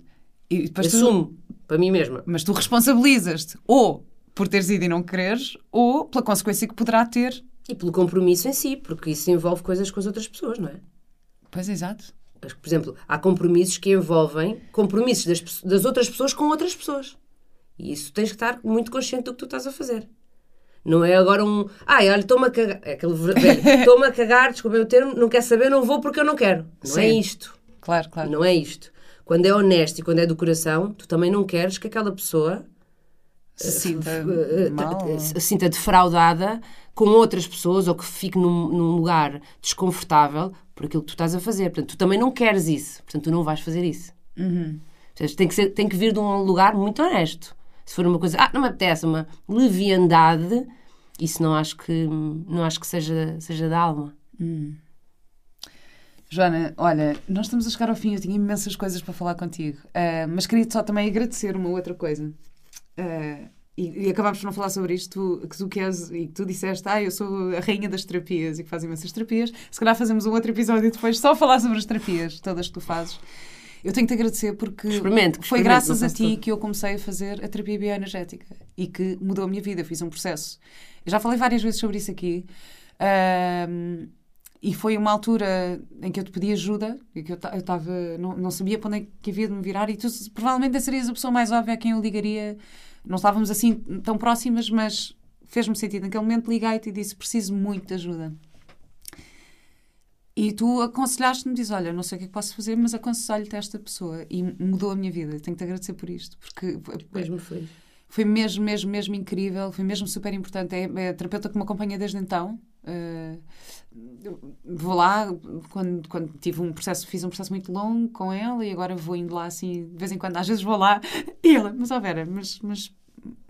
[SPEAKER 1] E depois tu,
[SPEAKER 2] Assumo para mim mesma.
[SPEAKER 1] mas tu responsabilizas-te ou por teres ido e não quereres, ou pela consequência que poderá ter.
[SPEAKER 2] E pelo compromisso em si, porque isso envolve coisas com as outras pessoas, não é?
[SPEAKER 1] Pois, exato.
[SPEAKER 2] Por exemplo, há compromissos que envolvem compromissos das, das outras pessoas com outras pessoas. E isso tens que estar muito consciente do que tu estás a fazer. Não é agora um. Ai, olha, estou-me a cagar. É aquele velho. Estou-me a cagar, desculpem o termo, não quer saber, não vou porque eu não quero. Não é
[SPEAKER 1] Sim.
[SPEAKER 2] isto.
[SPEAKER 1] Claro, claro.
[SPEAKER 2] Não é isto. Quando é honesto e quando é do coração, tu também não queres que aquela pessoa
[SPEAKER 1] Se sinta
[SPEAKER 2] eh,
[SPEAKER 1] mal.
[SPEAKER 2] t- se sinta defraudada com outras pessoas ou que fique num, num lugar desconfortável por aquilo que tu estás a fazer. Portanto, tu também não queres isso. Portanto, tu não vais fazer isso.
[SPEAKER 1] Uhum.
[SPEAKER 2] Portanto, tem, que ser, tem que vir de um lugar muito honesto. Se for uma coisa, ah, não me apetece, uma leviandade, isso não acho que, não acho que seja, seja da alma.
[SPEAKER 1] Joana, olha, nós estamos a chegar ao fim, eu tinha imensas coisas para falar contigo, Ah, mas queria só também agradecer uma outra coisa. Ah, e, e acabámos por não falar sobre isto, tu, que tu queres, e que tu disseste, ah, eu sou a rainha das terapias e que faz imensas terapias. Se calhar fazemos um outro episódio depois só falar sobre as terapias, todas que tu fazes. Eu tenho que te agradecer porque
[SPEAKER 2] Experimente,
[SPEAKER 1] foi graças a ti
[SPEAKER 2] tudo.
[SPEAKER 1] que eu comecei a fazer a terapia bioenergética e que mudou a minha vida, fiz um processo. Eu já falei várias vezes sobre isso aqui. Ahm, e foi uma altura em que eu te pedi ajuda e que eu estava não, não sabia para onde é que havia de me virar e tu provavelmente serias a pessoa mais óbvia a quem eu ligaria não estávamos assim tão próximas mas fez-me sentido naquele momento liguei-te e disse preciso muito de ajuda e tu aconselhaste-me diz olha não sei o que é que posso fazer mas aconselho-te esta pessoa e mudou a minha vida tenho que te agradecer por isto porque
[SPEAKER 2] Mesmo feliz.
[SPEAKER 1] foi mesmo, mesmo, mesmo incrível, foi mesmo super importante. É, é a terapeuta que me acompanha desde então. Uh, vou lá quando, quando tive um processo, fiz um processo muito longo com ela e agora vou indo lá assim, de vez em quando, às vezes vou lá e ela, mas ó Vera, mas. mas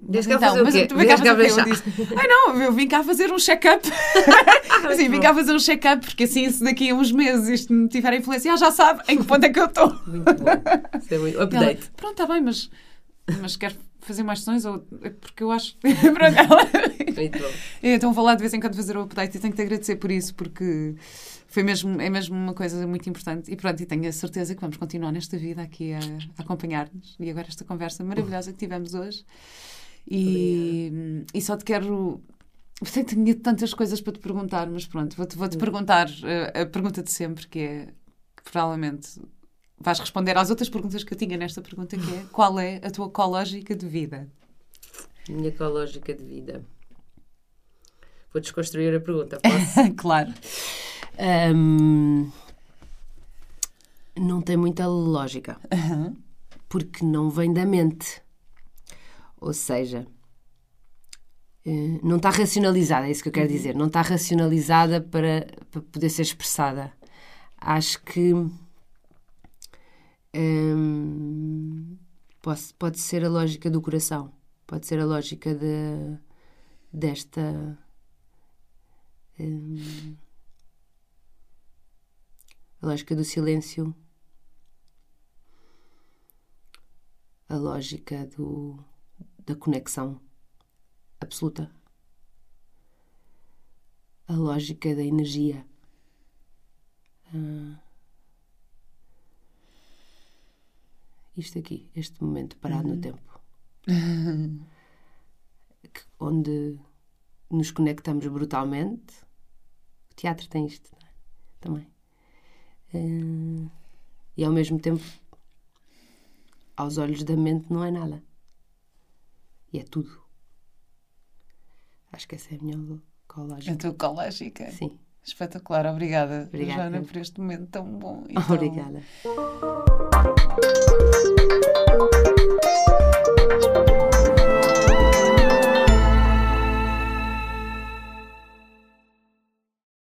[SPEAKER 1] mas
[SPEAKER 2] Vieste cá fazer o
[SPEAKER 1] mas tu vem cá fazer o quê? Ai não, eu vim cá fazer um check-up. assim, vim cá fazer um check-up, porque assim, se daqui a uns meses isto me tiver a influenciar, já sabe em que ponto é que eu estou.
[SPEAKER 2] Muito bom. Isso é muito...
[SPEAKER 1] Ela,
[SPEAKER 2] Update.
[SPEAKER 1] Pronto, está bem, mas, mas quer fazer mais sessões? Ou, é porque eu acho. Pronto, ela-
[SPEAKER 2] Muito bom.
[SPEAKER 1] então vou lá de vez em quando fazer o update e tenho que te agradecer por isso, porque foi mesmo, é mesmo uma coisa muito importante. E pronto, e tenho a certeza que vamos continuar nesta vida aqui a, a acompanhar-nos. E agora esta conversa maravilhosa que tivemos hoje. E, e só te quero. Eu tenho- tinha tantas coisas para te perguntar, mas pronto, vou-te vou -te perguntar eh, a pergunta de sempre, que é que provavelmente vais responder às outras perguntas que eu tinha nesta pergunta, que é qual é a tua ecológica de vida?
[SPEAKER 2] Minha ecológica de vida. Vou desconstruir a pergunta, posso?
[SPEAKER 1] claro.
[SPEAKER 2] Hum, não tem muita lógica.
[SPEAKER 1] Aham.
[SPEAKER 2] Porque não vem da mente. Ou seja, eh, não está racionalizada, é isso que eu quero dizer. Não está racionalizada para, para poder ser expressada. Acho que pode, pode ser a lógica do coração, pode ser a lógica de, desta. a lógica do silêncio, a lógica do, da conexão absoluta, a lógica da energia. Ah, isto aqui, este momento parado no tempo, que- onde nos conectamos brutalmente. O teatro tem isto não é? também. Ah, e ao mesmo tempo, aos olhos da mente, não é nada. E é tudo. Acho que essa é a minha
[SPEAKER 1] A
[SPEAKER 2] ecológica.
[SPEAKER 1] tua ecológica.
[SPEAKER 2] Sim,
[SPEAKER 1] Espetacular, obrigada,
[SPEAKER 2] obrigada.
[SPEAKER 1] Joana, por este momento tão bom. E tão...
[SPEAKER 2] Obrigada.